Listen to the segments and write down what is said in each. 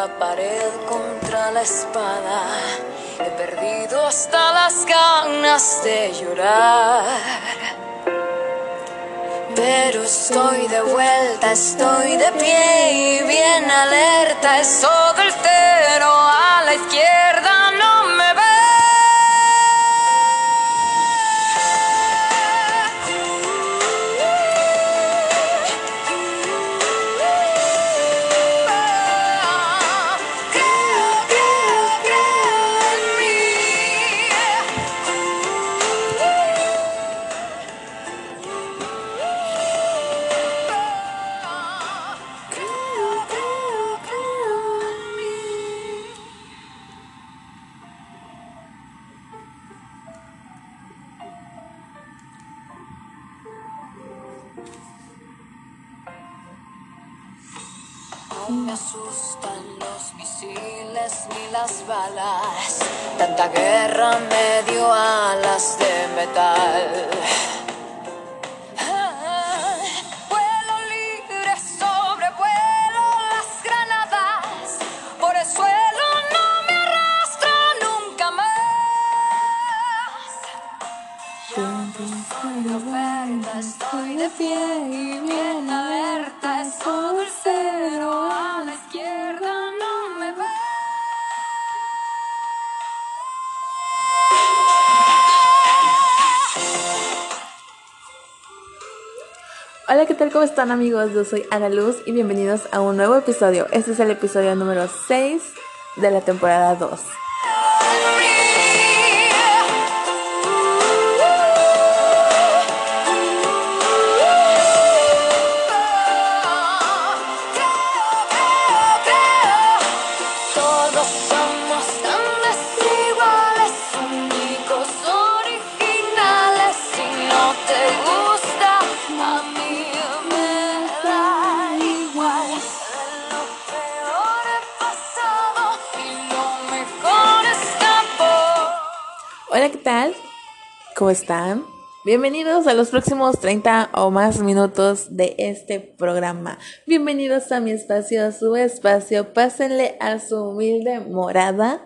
la pared contra la espada. He perdido hasta las ganas de llorar. Pero estoy de vuelta, estoy de pie y bien alerta. Es todo el cero a la izquierda, Estoy de estoy de pie y bien alerta. Es todo el cero a la izquierda, no me ve. Hola, ¿qué tal? ¿Cómo están amigos? Yo soy Ana Luz y bienvenidos a un nuevo episodio. Este es el episodio número 6 de la temporada 2. Tal? ¿Cómo están? Bienvenidos a los próximos 30 o más minutos de este programa. Bienvenidos a mi espacio, a su espacio. Pásenle a su humilde morada.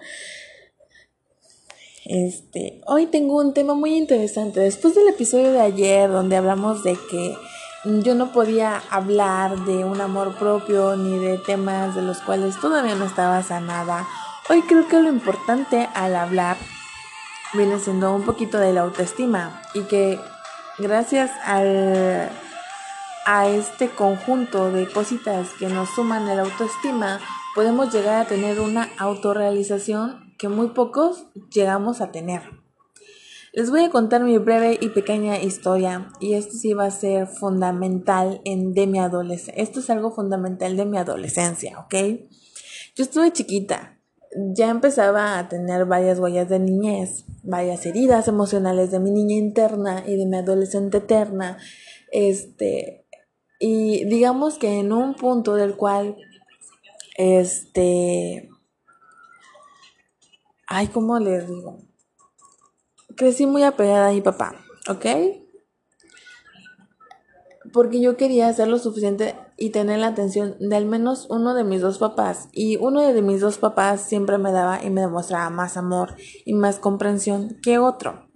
Este, hoy tengo un tema muy interesante. Después del episodio de ayer donde hablamos de que yo no podía hablar de un amor propio ni de temas de los cuales todavía no estaba sanada, hoy creo que lo importante al hablar viene siendo un poquito de la autoestima y que gracias al, a este conjunto de cositas que nos suman a la autoestima podemos llegar a tener una autorrealización que muy pocos llegamos a tener. Les voy a contar mi breve y pequeña historia y esto sí va a ser fundamental en de mi adolescencia. Esto es algo fundamental de mi adolescencia, ¿ok? Yo estuve chiquita, ya empezaba a tener varias huellas de niñez, varias heridas emocionales de mi niña interna y de mi adolescente eterna. Este, y digamos que en un punto del cual, este, ay, ¿cómo les digo? Crecí muy apegada a mi papá, ¿ok? Porque yo quería hacer lo suficiente y tener la atención de al menos uno de mis dos papás. Y uno de mis dos papás siempre me daba y me demostraba más amor y más comprensión que otro.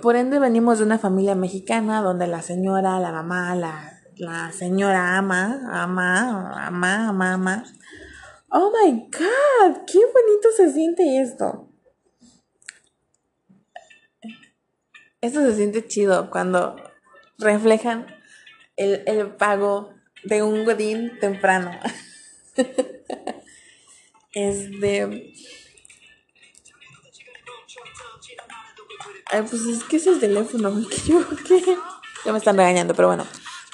Por ende venimos de una familia mexicana donde la señora, la mamá, la, la señora ama, ama, ama, ama, ama. Oh my god, qué bonito se siente esto. Esto se siente chido cuando reflejan el, el pago de un godín temprano. Este. Ay, pues es que es el teléfono, me equivoqué. Ya me están regañando, pero bueno,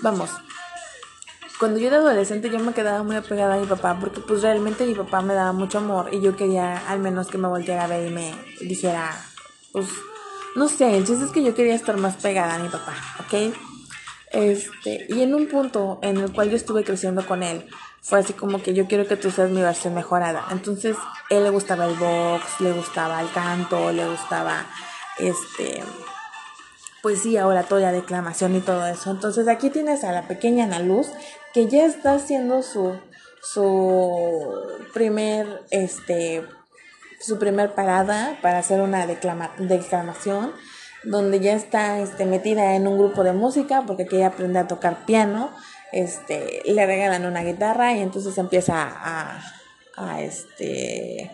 vamos. Cuando yo era adolescente yo me quedaba muy apegada a mi papá porque pues realmente mi papá me daba mucho amor y yo quería al menos que me volteara a ver y me dijera, pues, no sé, el chiste es que yo quería estar más pegada a mi papá, ¿ok? Este, y en un punto en el cual yo estuve creciendo con él, fue así como que yo quiero que tú seas mi versión mejorada. Entonces, él le gustaba el box, le gustaba el canto, le gustaba este poesía, oratoria, declamación y todo eso. Entonces, aquí tienes a la pequeña Ana Luz que ya está haciendo su su primer este su primer parada para hacer una declama, declamación donde ya está este, metida en un grupo de música porque quiere aprender a tocar piano este, le regalan una guitarra y entonces empieza a, a, este,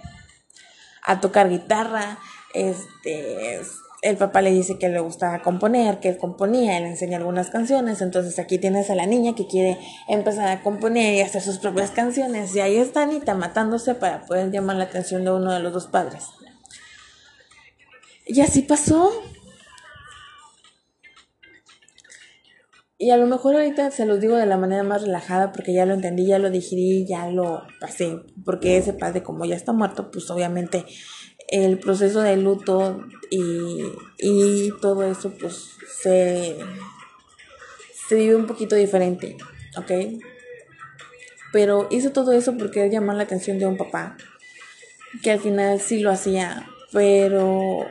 a tocar guitarra, este, el papá le dice que le gustaba componer, que él componía, él le enseña algunas canciones, entonces aquí tienes a la niña que quiere empezar a componer y hacer sus propias canciones, y ahí está Anita matándose para poder llamar la atención de uno de los dos padres. Y así pasó, Y a lo mejor ahorita se los digo de la manera más relajada porque ya lo entendí, ya lo digerí, ya lo pasé. Porque ese padre, como ya está muerto, pues obviamente el proceso de luto y, y todo eso, pues se, se vive un poquito diferente, ¿ok? Pero hizo todo eso porque llamar la atención de un papá, que al final sí lo hacía, pero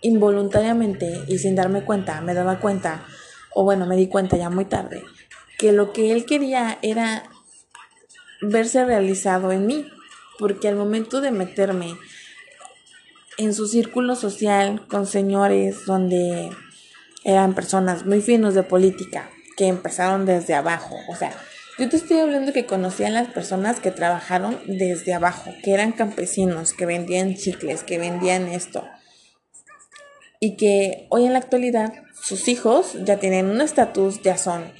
involuntariamente y sin darme cuenta, me daba cuenta o bueno, me di cuenta ya muy tarde, que lo que él quería era verse realizado en mí, porque al momento de meterme en su círculo social con señores donde eran personas muy finos de política, que empezaron desde abajo, o sea, yo te estoy hablando que conocían las personas que trabajaron desde abajo, que eran campesinos, que vendían chicles, que vendían esto. Y que hoy en la actualidad sus hijos ya tienen un estatus, ya son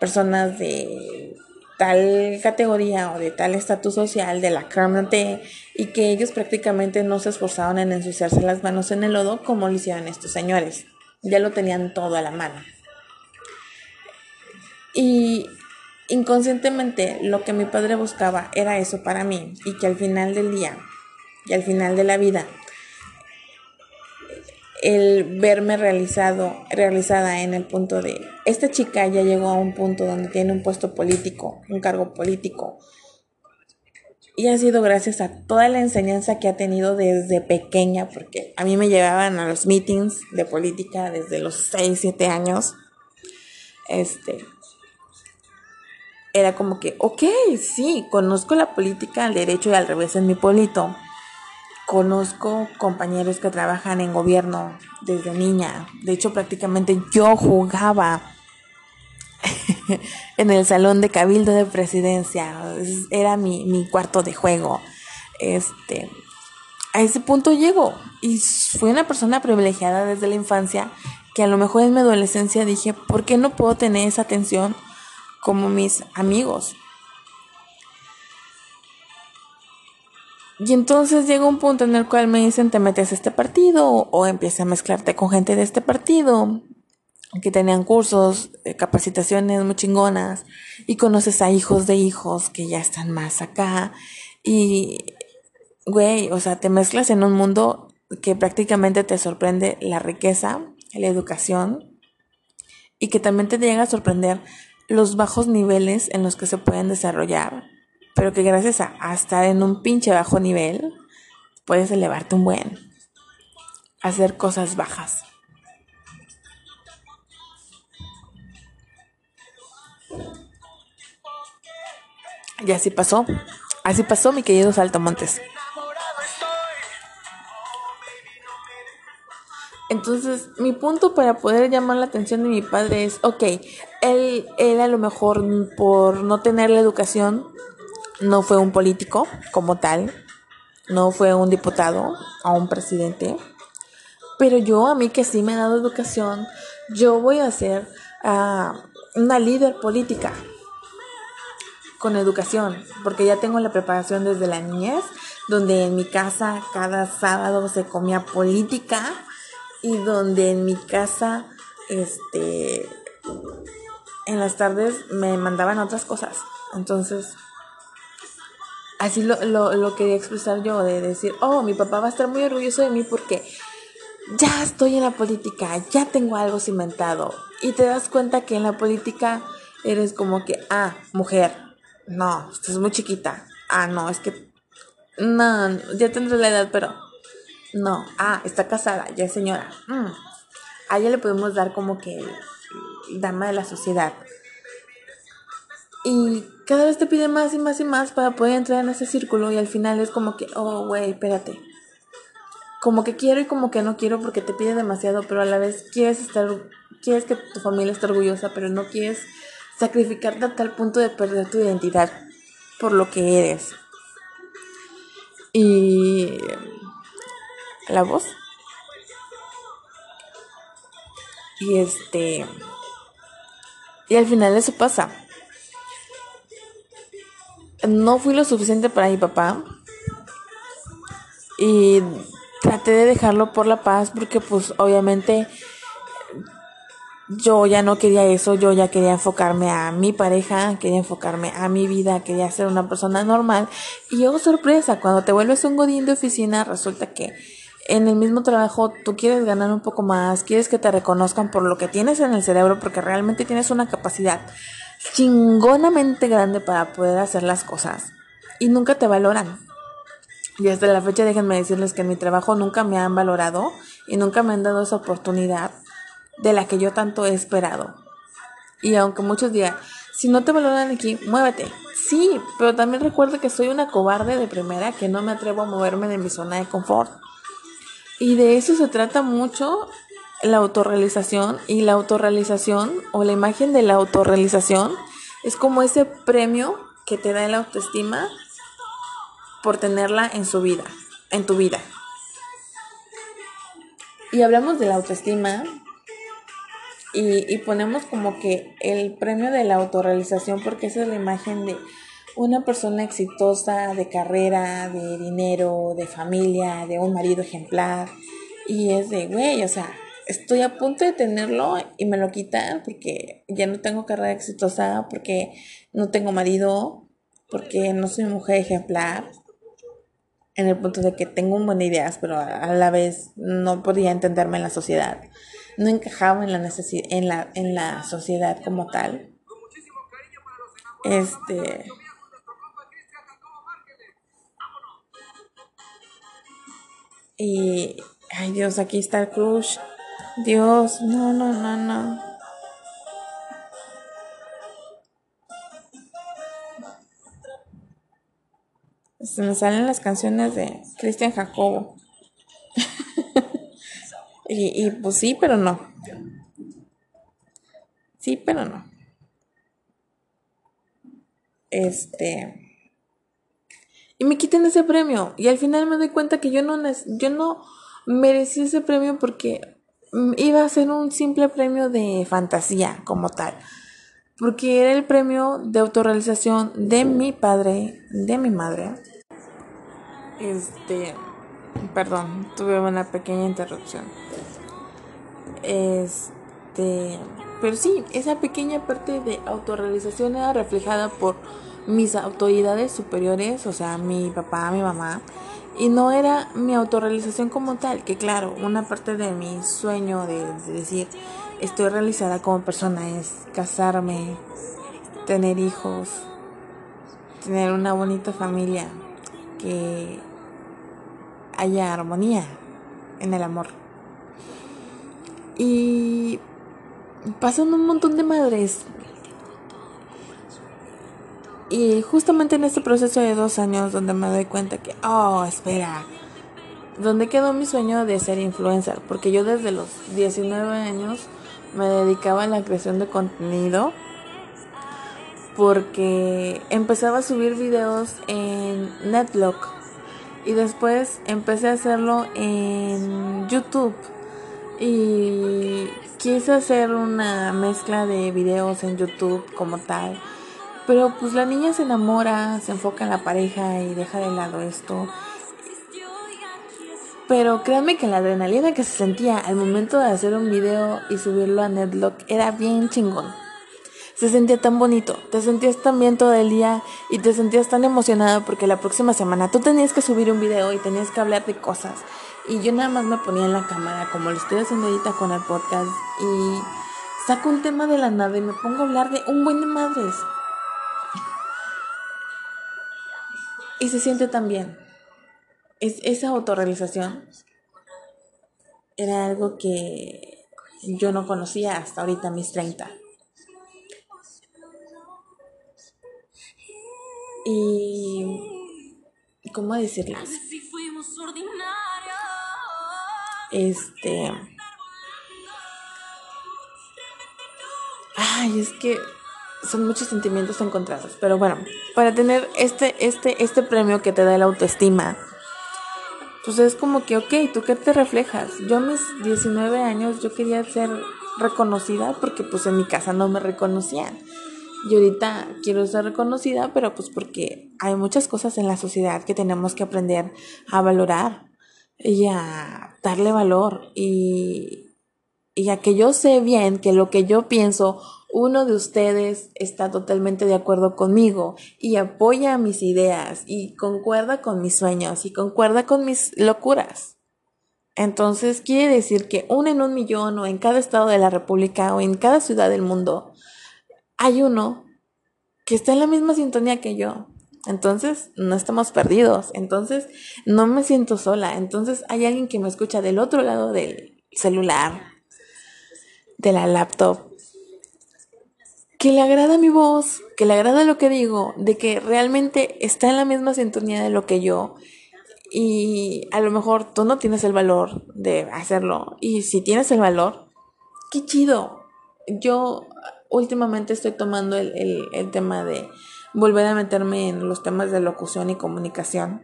personas de tal categoría o de tal estatus social de la crème y que ellos prácticamente no se esforzaron en ensuciarse las manos en el lodo como lo hicieron estos señores. Ya lo tenían todo a la mano. Y inconscientemente lo que mi padre buscaba era eso para mí y que al final del día y al final de la vida el verme realizado, realizada en el punto de, esta chica ya llegó a un punto donde tiene un puesto político, un cargo político. Y ha sido gracias a toda la enseñanza que ha tenido desde pequeña, porque a mí me llevaban a los meetings de política desde los 6, 7 años. Este, era como que, ok, sí, conozco la política al derecho y al revés en mi pueblito Conozco compañeros que trabajan en gobierno desde niña. De hecho, prácticamente yo jugaba en el salón de cabildo de presidencia. Era mi, mi cuarto de juego. Este, a ese punto llego. Y fui una persona privilegiada desde la infancia que a lo mejor en mi adolescencia dije, ¿por qué no puedo tener esa atención como mis amigos? Y entonces llega un punto en el cual me dicen, te metes a este partido o, empieza a mezclarte con gente de este partido que tenían cursos, capacitaciones muy chingonas y conoces a hijos de hijos que ya están más acá y, güey, o sea, te mezclas en un mundo que prácticamente te sorprende la riqueza, la educación y que también te llega a sorprender los bajos niveles en los que se pueden desarrollar pero que gracias a, estar en un pinche bajo nivel, puedes elevarte un buen, hacer cosas bajas. Y así pasó, así pasó mi querido Saltamontes. Entonces, mi punto para poder llamar la atención de mi padre es, ok, él, él a lo mejor por no tener la educación no fue un político como tal, no fue un diputado o un presidente, pero yo a mí que sí me ha dado educación, yo voy a ser ah, una líder política con educación, porque ya tengo la preparación desde la niñez, donde en mi casa cada sábado se comía política y donde en mi casa, este, en las tardes me mandaban otras cosas. Entonces, así lo, lo, quería expresar yo, de decir, oh, mi papá va a estar muy orgulloso de mí porque ya estoy en la política, ya tengo algo cimentado. Y te das cuenta que en la política eres como que, ah, mujer, no, estás muy chiquita. Ah, no, es que, no, ya tendré la edad, pero, no, ah, está casada, ya es señora. Mm. A ella le podemos dar como que dama de la sociedad. Y cada vez te pide más y más y más para poder entrar en ese círculo y al final es como que, oh, güey, espérate. Como que quiero y como que no quiero porque te pide demasiado, pero a la vez quieres estar, quieres que tu familia esté orgullosa, pero no quieres sacrificarte a tal punto de perder tu identidad por lo que eres. Y la voz. Y este y al final eso pasa. No fui lo suficiente para mi papá. Y traté de dejarlo por la paz porque pues obviamente yo ya no quería eso, yo ya quería enfocarme a mi pareja, quería enfocarme a mi vida, quería ser una persona normal. Y oh sorpresa, cuando te vuelves un godín de oficina, resulta que en el mismo trabajo tú quieres ganar un poco más, quieres que te reconozcan por lo que tienes en el cerebro, porque realmente tienes una capacidad chingonamente grande para poder hacer las cosas y nunca te valoran. Y hasta la fecha déjenme decirles que en mi trabajo nunca me han valorado y nunca me han dado esa oportunidad de la que yo tanto he esperado. Y aunque muchos digan, si no te valoran aquí, muévete. Sí, pero también recuerdo que soy una cobarde de primera que no me atrevo a moverme de mi zona de confort. Y de eso se trata mucho la autorrealización y la autorrealización o la imagen de la autorrealización es como ese premio que te da la autoestima por tenerla en su vida, en tu vida. Y hablamos de la autoestima y, y ponemos como que el premio de la autorrealización porque esa es la imagen de una persona exitosa de carrera, de dinero, de familia, de un marido ejemplar. Y es de, güey, o sea, estoy a punto de tenerlo y me lo quitan porque ya no tengo carrera exitosa, porque no tengo marido, porque no soy mujer ejemplar. En el punto de que tengo buenas ideas, pero a la vez no podía entenderme en la sociedad. No encajaba en la, en la, en la sociedad como tal. Este Y, ay Dios, aquí está el crush. Dios, no, no, no, no. Se me salen las canciones de Cristian Jacobo. y, y pues sí, pero no. Sí, pero no. Este y me quiten ese premio. Y al final me doy cuenta que yo no, yo no merecí ese premio porque iba a ser un simple premio de fantasía como tal. Porque era el premio de autorrealización de mi padre, de mi madre. Este, perdón, tuve una pequeña interrupción. Este, pero sí, esa pequeña parte de autorrealización era reflejada por mis autoridades superiores, o sea, mi papá, mi mamá, y no era mi autorrealización como tal, que claro, una parte de mi sueño de, decir estoy realizada como persona es casarme, tener hijos, tener una bonita familia, que haya armonía en el amor. Y pasan un montón de madres y justamente en este proceso de dos años donde me doy cuenta que, oh, espera, ¿dónde quedó mi sueño de ser influencer? Porque yo desde los 19 años me dedicaba a la creación de contenido porque empezaba a subir videos en Netlock y después empecé a hacerlo en YouTube y quise hacer una mezcla de videos en YouTube como tal pero pues la niña se enamora, se enfoca en la pareja y deja de lado esto. Pero créanme que la adrenalina que se sentía al momento de hacer un video y subirlo a Netlock era bien chingón. Se sentía tan bonito, te sentías tan bien todo el día y te sentías tan emocionado porque la próxima semana tú tenías que subir un video y tenías que hablar de cosas. Y yo nada más me ponía en la cámara como lo estoy haciendo ahorita con el podcast y saco un tema de la nada y me pongo a hablar de un buen de madres. Y se siente tan bien. Es, esa autorrealización era algo que yo no conocía hasta ahorita, mis 30. Y... ¿Cómo decirles? Este... Ay, es que son muchos sentimientos encontrados. Pero bueno, para tener este, este, este premio que te da la autoestima, pues es como que, ok, ¿tú qué te reflejas? Yo a mis 19 años yo quería ser reconocida porque pues en mi casa no me reconocían. Y ahorita quiero ser reconocida, pero pues porque hay muchas cosas en la sociedad que tenemos que aprender a valorar y a darle valor y, y a que yo sé bien que lo que yo pienso, uno de ustedes está totalmente de acuerdo conmigo y apoya mis ideas y concuerda con mis sueños y concuerda con mis locuras. Entonces quiere decir que uno en un millón o en cada estado de la República o en cada ciudad del mundo hay uno que está en la misma sintonía que yo. Entonces, no estamos perdidos. Entonces, no me siento sola. Entonces, hay alguien que me escucha del otro lado del celular, de la laptop, que le agrada mi voz, que le agrada lo que digo, de que realmente está en la misma sintonía de lo que yo. Y a lo mejor tú no tienes el valor de hacerlo. Y si tienes el valor, qué chido. Yo últimamente estoy tomando el, el, tema de volver a meterme en los temas de locución y comunicación.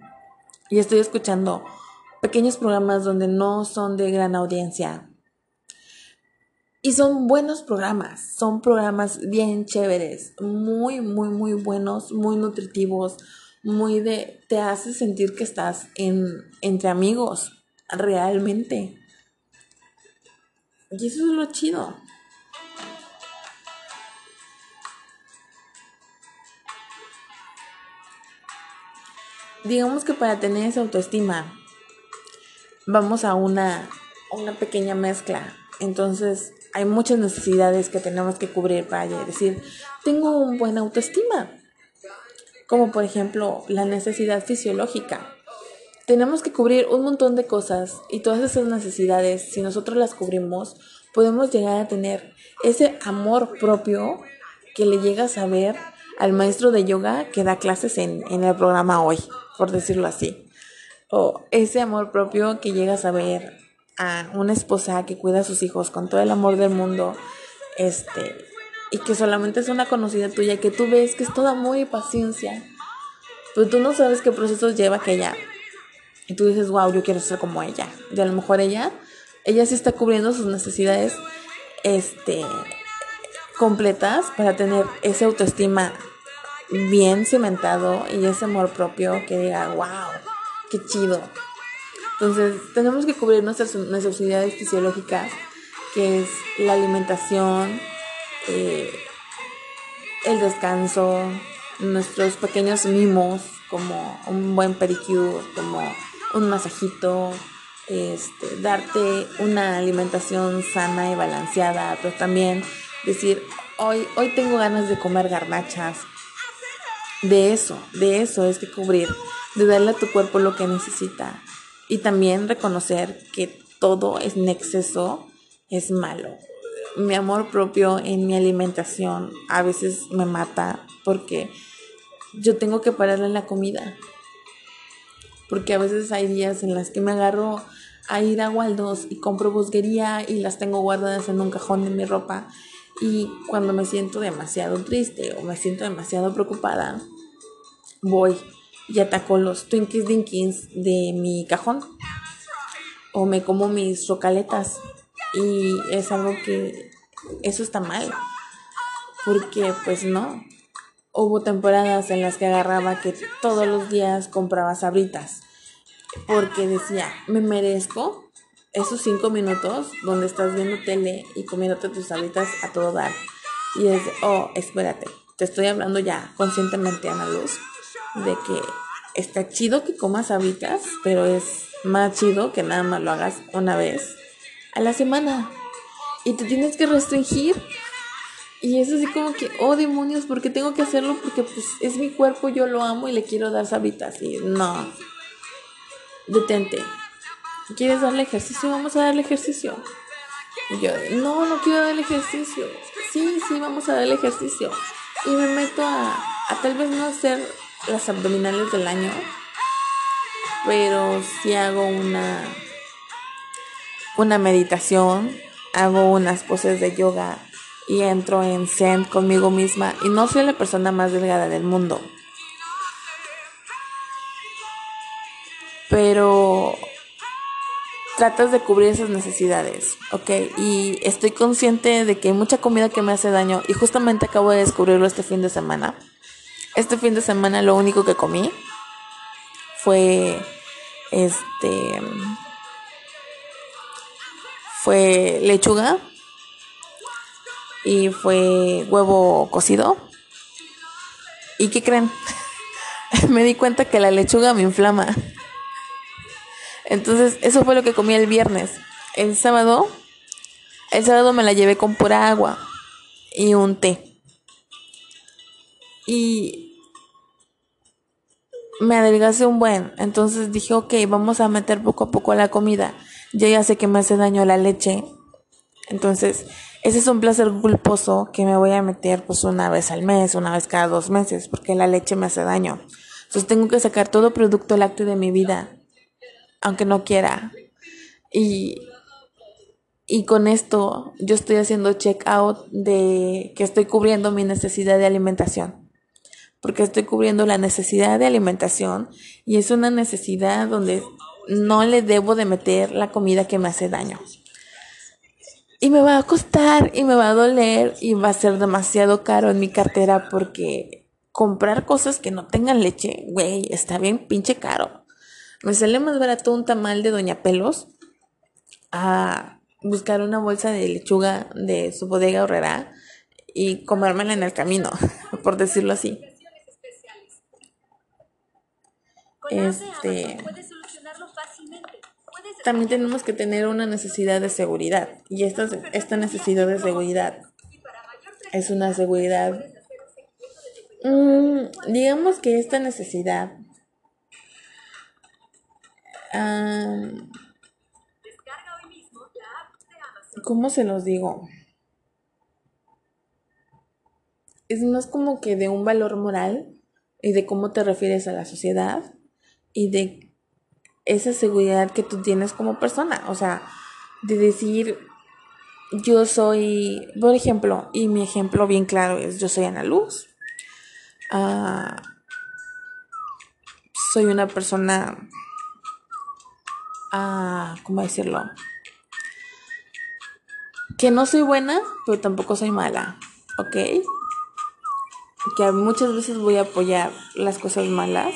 Y estoy escuchando pequeños programas donde no son de gran audiencia. Y son buenos programas, son programas bien chéveres, muy, muy, muy buenos, muy nutritivos, muy de, te hace sentir que estás en, entre amigos, realmente. Y eso es lo chido. digamos que para tener esa autoestima, vamos a una, una pequeña mezcla. Entonces, hay muchas necesidades que tenemos que cubrir para decir, tengo una buena autoestima. Como por ejemplo, la necesidad fisiológica. Tenemos que cubrir un montón de cosas y todas esas necesidades, si nosotros las cubrimos, podemos llegar a tener ese amor propio que le llega a saber al maestro de yoga que da clases en, en el programa hoy por decirlo así. O ese amor propio que llegas a ver a una esposa que cuida a sus hijos con todo el amor del mundo, este, y que solamente es una conocida tuya, que tú ves que es todo amor y paciencia, pero tú no sabes qué procesos lleva aquella. Y tú dices, wow, yo quiero ser como ella. Y a lo mejor ella, ella sí está cubriendo sus necesidades, este, completas para tener esa autoestima bien cimentado y ese amor propio que diga, wow, qué chido. Entonces, tenemos que cubrir nuestras necesidades fisiológicas, que es la alimentación, eh, el descanso, nuestros pequeños mimos, como un buen pedicure, como un masajito, este, darte una alimentación sana y balanceada, pero también decir, hoy, hoy tengo ganas de comer garnachas, de eso, de eso es que cubrir, de darle a tu cuerpo lo que necesita y también reconocer que todo en exceso es malo. Mi amor propio en mi alimentación a veces me mata porque yo tengo que pararle la comida. Porque a veces hay días en las que me agarro a ir a Waldos y compro bosquería y las tengo guardadas en un cajón de mi ropa y cuando me siento demasiado triste o me siento demasiado preocupada, voy y ataco los Twinkies Dinkies de mi cajón. O me como mis rocaletas. Y es algo que eso está mal. Porque pues no. Hubo temporadas en las que agarraba que todos los días compraba sabritas. Porque decía, me merezco esos cinco minutos donde estás viendo tele y comiéndote tus sabritas a todo dar. Y es, oh, espérate, te estoy hablando ya conscientemente, Ana Luz, de que está chido que comas habitas, pero es más chido que nada más lo hagas una vez a la semana. Y te tienes que restringir. Y es así como que, oh demonios, ¿por qué tengo que hacerlo? Porque pues es mi cuerpo, yo lo amo y le quiero dar sabitas. Y no. Detente. ¿Quieres darle ejercicio? Vamos a darle ejercicio. Y yo, no, no quiero darle ejercicio. Sí, sí, vamos a darle ejercicio. Y me meto a, a tal vez no hacer las abdominales del año, pero sí hago una, una meditación, hago unas poses de yoga y entro en zen conmigo misma y no soy la persona más delgada del mundo. Pero tratas de cubrir esas necesidades, ¿ok? Y estoy consciente de que hay mucha comida que me hace daño y justamente acabo de descubrirlo este fin de semana. Este fin de semana lo único que comí fue este fue lechuga y fue huevo cocido. ¿Y qué creen? me di cuenta que la lechuga me inflama. Entonces, eso fue lo que comí el viernes. El sábado, el sábado me la llevé con pura agua y un té. Y me adelgacé un buen. Entonces dije, ok, vamos a meter poco a poco la comida. Yo ya sé que me hace daño la leche. Entonces, ese es un placer culposo que me voy a meter pues una vez al mes, una vez cada dos meses, porque la leche me hace daño. Entonces tengo que sacar todo producto lácteo de mi vida, aunque no quiera. Y, y con esto yo estoy haciendo check out de que estoy cubriendo mi necesidad de alimentación porque estoy cubriendo la necesidad de alimentación y es una necesidad donde no le debo de meter la comida que me hace daño. Y me va a costar y me va a doler y va a ser demasiado caro en mi cartera porque comprar cosas que no tengan leche, güey, está bien pinche caro. Me sale más barato un tamal de Doña Pelos a buscar una bolsa de lechuga de su bodega horrera y comérmela en el camino, por decirlo así. Este, también tenemos que tener una necesidad de seguridad y esta, esta necesidad de seguridad es una seguridad, mm, digamos que esta necesidad ¿cómo se los digo? Es más como que de un valor moral y de cómo te refieres a la sociedad y de esa seguridad que tú tienes como persona. O sea, de decir, yo soy, por ejemplo, y mi ejemplo bien claro es, yo soy Ana Luz. Ah, soy una persona, uh, ¿cómo decirlo? Que no soy buena, pero tampoco soy mala, ¿ok? Que muchas veces voy a apoyar las cosas malas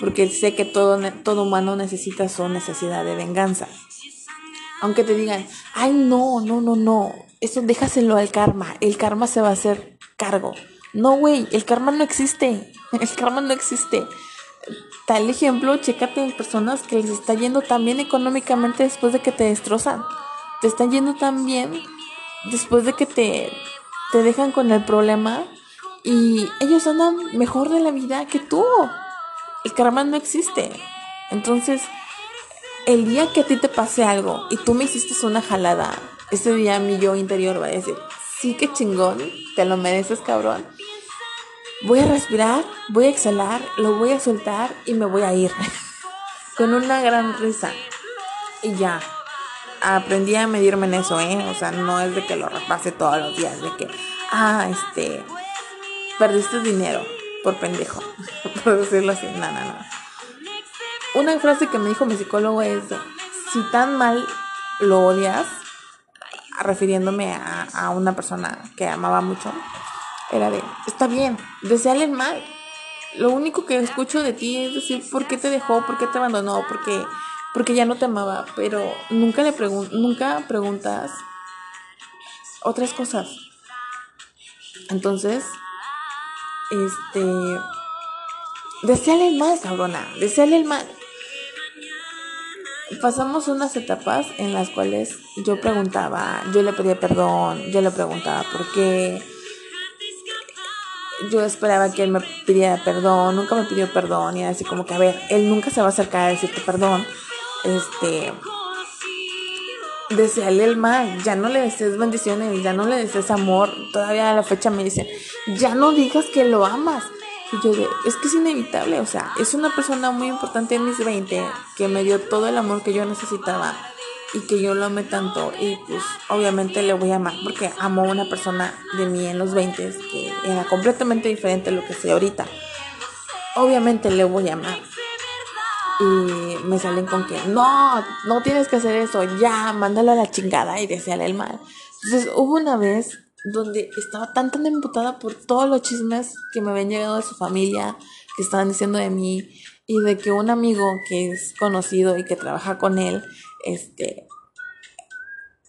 porque sé que todo, todo humano necesita su necesidad de venganza. Aunque te digan, ay, no, no, no, no, eso déjaselo al karma, el karma se va a hacer cargo. No, güey, el karma no existe, el karma no existe. Tal ejemplo, chécate en personas que les está yendo tan bien económicamente después de que te destrozan. Te están yendo tan bien después de que te, te dejan con el problema y ellos andan mejor de la vida que tú el karma no existe. Entonces, el día que a ti te pase algo y tú me hiciste una jalada, ese día mi yo interior va a decir, sí que chingón, te lo mereces cabrón. Voy a respirar, voy a exhalar, lo voy a soltar y me voy a ir. Con una gran risa. Y ya. Aprendí a medirme en eso, ¿eh? O sea, no es de que lo repase todos los días, de que, ah, este, perdiste dinero por pendejo, por decirlo así. No, no, no. Una frase que me dijo mi psicólogo es, si tan mal lo odias, refiriéndome a, una persona que amaba mucho, era de, está bien, deseale el mal. Lo único que escucho de ti es decir, ¿por qué te dejó? ¿Por qué te abandonó? Porque, porque ya no te amaba. Pero nunca le nunca preguntas otras cosas. Entonces, este, deseale el mal, cabrona, deseale el mal. pasamos unas etapas en las cuales yo preguntaba, yo le pedía perdón, yo le preguntaba por qué. Yo esperaba que él me pidiera perdón, nunca me pidió perdón y era así como que, a ver, él nunca se va a acercar a decirte perdón. Este, desearle el mal, ya no le desees bendiciones, ya no le desees amor. Todavía a la fecha me dicen, ya no digas que lo amas. Y yo de, es que es inevitable, o sea, es una persona muy importante en mis 20 que me dio todo el amor que yo necesitaba y que yo lo amé tanto y pues obviamente le voy a amar porque amo a una persona de mí en los 20 que era completamente diferente a lo que soy ahorita. Obviamente le voy a amar. Y me salen con que no, no tienes que hacer eso, ya, mándalo a la chingada y deseale el mal. Entonces hubo una vez donde estaba tan tan emputada por todos los chismes que me habían llegado de su familia, que estaban diciendo de mí y de que un amigo que es conocido y que trabaja con él, este,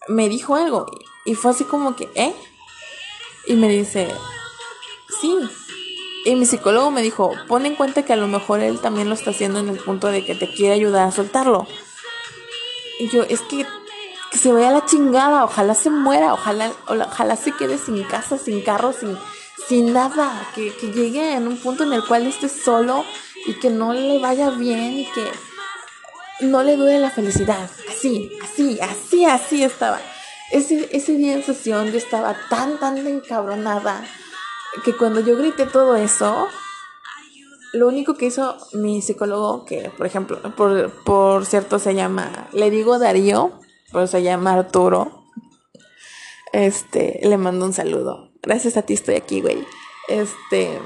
me dijo algo y fue así como que, ¿eh? Y me dice, sí. Y mi psicólogo me dijo, pon en cuenta que a lo mejor él también lo está haciendo en el punto de que te quiere ayudar a soltarlo. Y yo, es que que se vaya a la chingada, ojalá se muera, ojalá, ojalá se quede sin casa, sin carro, sin, sin nada, que, que llegue en un punto en el cual esté solo y que no le vaya bien y que no le duele la felicidad. Así, así, así, así estaba. Ese, ese día en sesión yo estaba tan, tan encabronada que cuando yo grité todo eso, lo único que hizo mi psicólogo, que por ejemplo, por, por cierto se llama, le digo Darío, pues se llama Arturo. Este, le mando un saludo. Gracias a ti estoy aquí, güey. Este,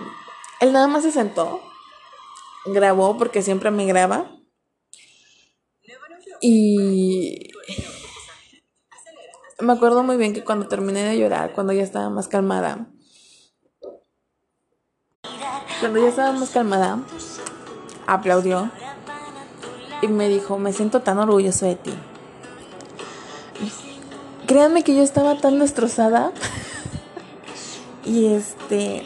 él nada más se sentó, grabó porque siempre me graba. Y me acuerdo muy bien que cuando terminé de llorar, cuando ya estaba más calmada, cuando ya estaba más calmada, aplaudió y me dijo, me siento tan orgulloso de ti. Créanme que yo estaba tan destrozada. y este.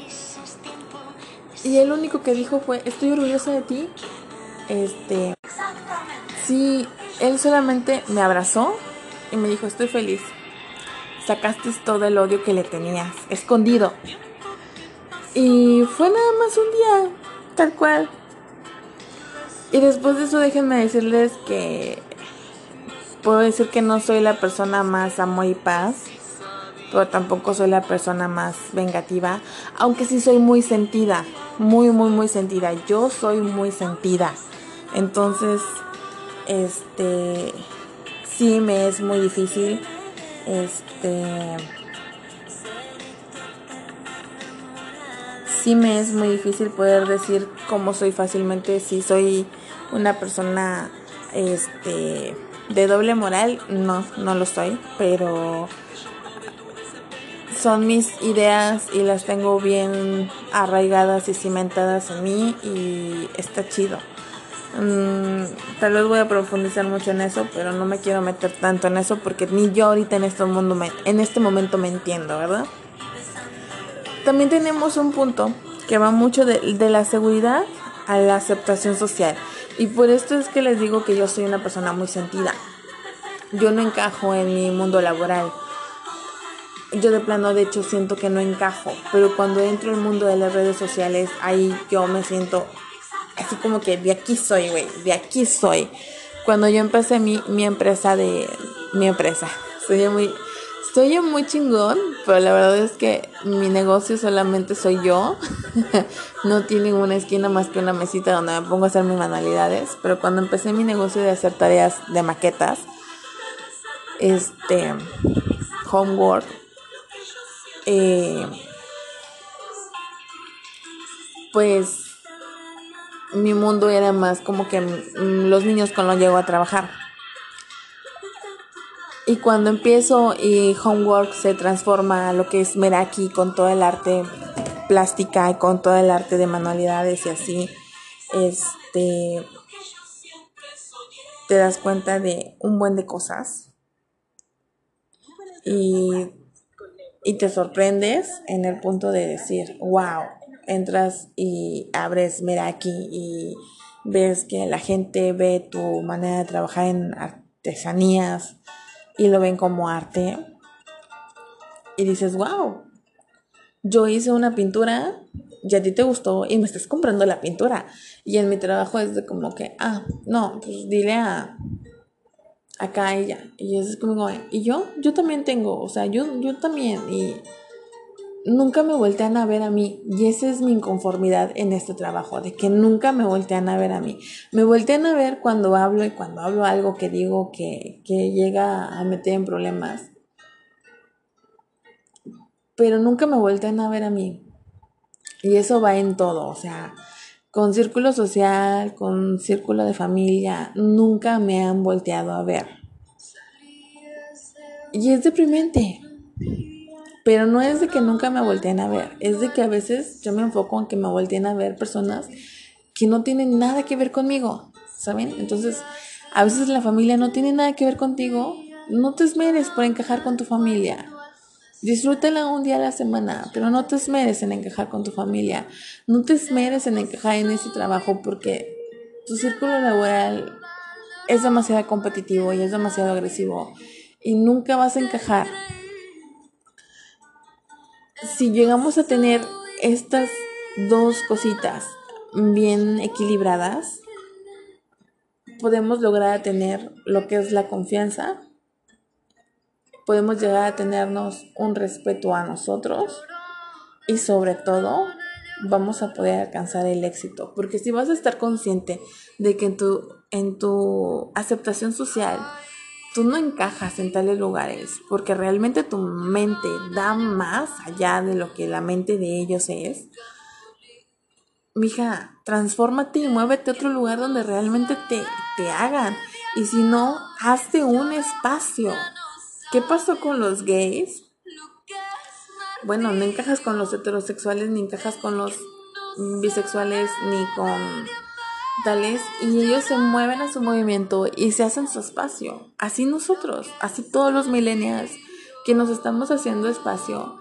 Y el único que dijo fue: Estoy orgullosa de ti. Este. Sí, él solamente me abrazó y me dijo: Estoy feliz. Sacaste todo el odio que le tenías, escondido. Y fue nada más un día, tal cual. Y después de eso déjenme decirles que puedo decir que no soy la persona más amor y paz, pero tampoco soy la persona más vengativa, aunque sí soy muy sentida, muy, muy, muy sentida. Yo soy muy sentida. Entonces, este, sí me es muy difícil, este, sí me es muy difícil poder decir cómo soy fácilmente, si soy una persona, este, de doble moral, no, no lo soy, pero son mis ideas y las tengo bien arraigadas y cimentadas en mí y está chido. Mm, tal vez voy a profundizar mucho en eso, pero no me quiero meter tanto en eso porque ni yo ahorita en este mundo me, en este momento me entiendo, ¿verdad? También tenemos un punto que va mucho de, la seguridad a la aceptación social. Y por esto es que les digo que yo soy una persona muy sentida. Yo no encajo en mi mundo laboral. Yo de plano, de hecho, siento que no encajo. Pero cuando entro en el mundo de las redes sociales, ahí yo me siento así como que de aquí soy, güey. De aquí soy. Cuando yo empecé mi, mi empresa de... Mi empresa. Soy muy... Soy muy chingón, pero la verdad es que mi negocio solamente soy yo. no tiene una esquina más que una mesita donde me pongo a hacer mis manualidades. Pero cuando empecé mi negocio de hacer tareas de maquetas, este, homework, eh, pues mi mundo era más como que los niños los llego a trabajar. Y cuando empiezo y Homework se transforma a lo que es Meraki con todo el arte plástica y con todo el arte de manualidades y así, este, te das cuenta de un buen de cosas. Y, y te sorprendes en el punto de decir, wow, entras y abres Meraki y ves que la gente ve tu manera de trabajar en artesanías y lo ven como arte y dices, wow, yo hice una pintura y a ti te gustó y me estás comprando la pintura. Y en mi trabajo es de como que, ah, no, pues dile a acá a ella. Y es como, y yo, yo también tengo, o sea, yo, yo también. Y nunca me voltean a ver a mí. Y esa es mi inconformidad en este trabajo, de que nunca me voltean a ver a mí. Me voltean a ver cuando hablo y cuando hablo algo que digo que, que llega a meter en problemas pero nunca me vuelten a ver a mí. Y eso va en todo, o sea, con círculo social, con círculo de familia, nunca me han volteado a ver. Y es deprimente. Pero no es de que nunca me volteen a ver, es de que a veces yo me enfoco en que me volteen a ver personas que no tienen nada que ver conmigo, ¿saben? Entonces, a veces la familia no tiene nada que ver contigo, no te esmeres por encajar con tu familia. Disfrútala un día a la semana, pero no te esmeres en encajar con tu familia. No te esmeres en encajar en ese trabajo porque tu círculo laboral es demasiado competitivo y es demasiado agresivo y nunca vas a encajar. Si llegamos a tener estas dos cositas bien equilibradas, podemos lograr tener lo que es la confianza podemos llegar a tenernos un respeto a nosotros y sobre todo vamos a poder alcanzar el éxito. Porque si vas a estar consciente de que en tu, en tu aceptación social tú no encajas en tales lugares, porque realmente tu mente da más allá de lo que la mente de ellos es. Mija, transfórmate y muévete a otro lugar donde realmente te, te hagan. Y si no, hazte un espacio. ¿Qué pasó con los gays? Bueno, no encajas con los heterosexuales, ni encajas con los bisexuales, ni con tales. Y ellos se mueven a su movimiento y se hacen su espacio. Así nosotros, así todos los millennials que nos estamos haciendo espacio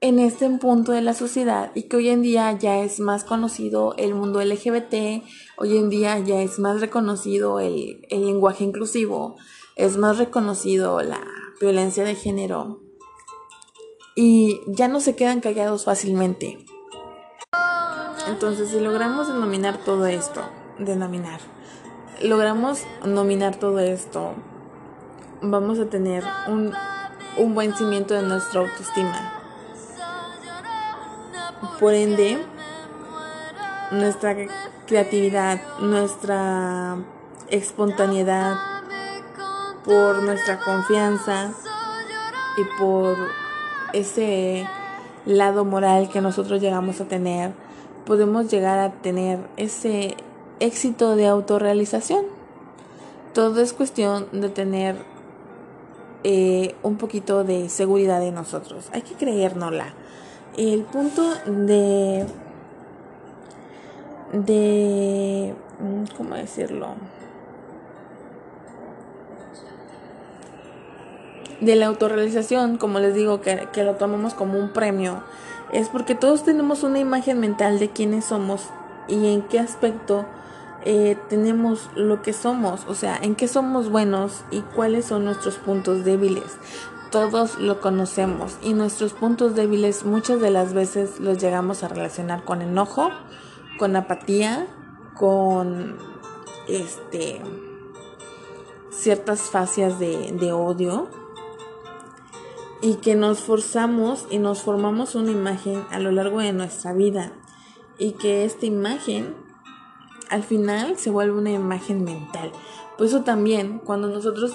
en este punto de la sociedad y que hoy en día ya es más conocido el mundo LGBT, hoy en día ya es más reconocido el, el lenguaje inclusivo, es más reconocido la violencia de género y ya no se quedan callados fácilmente. Entonces, si logramos denominar todo esto, denominar, logramos nominar todo esto, vamos a tener un, un buen cimiento de nuestra autoestima. Por ende, nuestra creatividad, nuestra espontaneidad, por nuestra confianza y por ese lado moral que nosotros llegamos a tener, podemos llegar a tener ese éxito de autorrealización. Todo es cuestión de tener eh, un poquito de seguridad en nosotros. Hay que creérnosla. El punto de de ¿cómo decirlo? de la autorrealización, como les digo, que, que, lo tomamos como un premio, es porque todos tenemos una imagen mental de quiénes somos y en qué aspecto eh, tenemos lo que somos, o sea, en qué somos buenos y cuáles son nuestros puntos débiles. Todos lo conocemos y nuestros puntos débiles muchas de las veces los llegamos a relacionar con enojo, con apatía, con este ciertas facias de, de odio y que nos forzamos y nos formamos una imagen a lo largo de nuestra vida y que esta imagen al final se vuelve una imagen mental. Por eso también cuando nosotros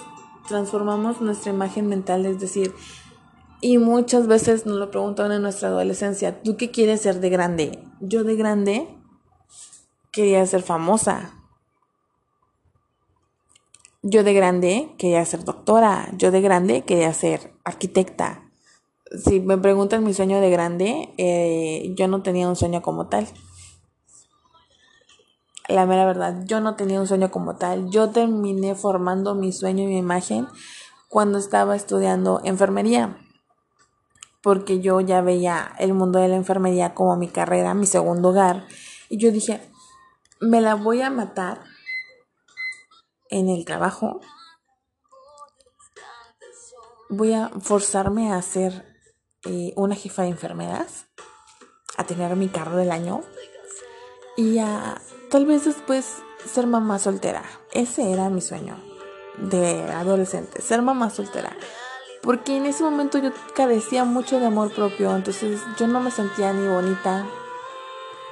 transformamos nuestra imagen mental, es decir, y muchas veces nos lo preguntan en nuestra adolescencia, ¿tú qué quieres ser de grande? Yo de grande quería ser famosa. Yo de grande quería ser doctora, yo de grande quería ser arquitecta. Si me preguntan mi sueño de grande, eh, yo no tenía un sueño como tal. La mera verdad, yo no tenía un sueño como tal. Yo terminé formando mi sueño y mi imagen cuando estaba estudiando enfermería. Porque yo ya veía el mundo de la enfermería como mi carrera, mi segundo hogar. Y yo dije, me la voy a matar en el trabajo. Voy a forzarme a ser eh, una jefa de enfermeras, a tener mi carro del año y a tal vez después ser mamá soltera. Ese era mi sueño de adolescente, ser mamá soltera. Porque en ese momento yo carecía mucho de amor propio, entonces yo no me sentía ni bonita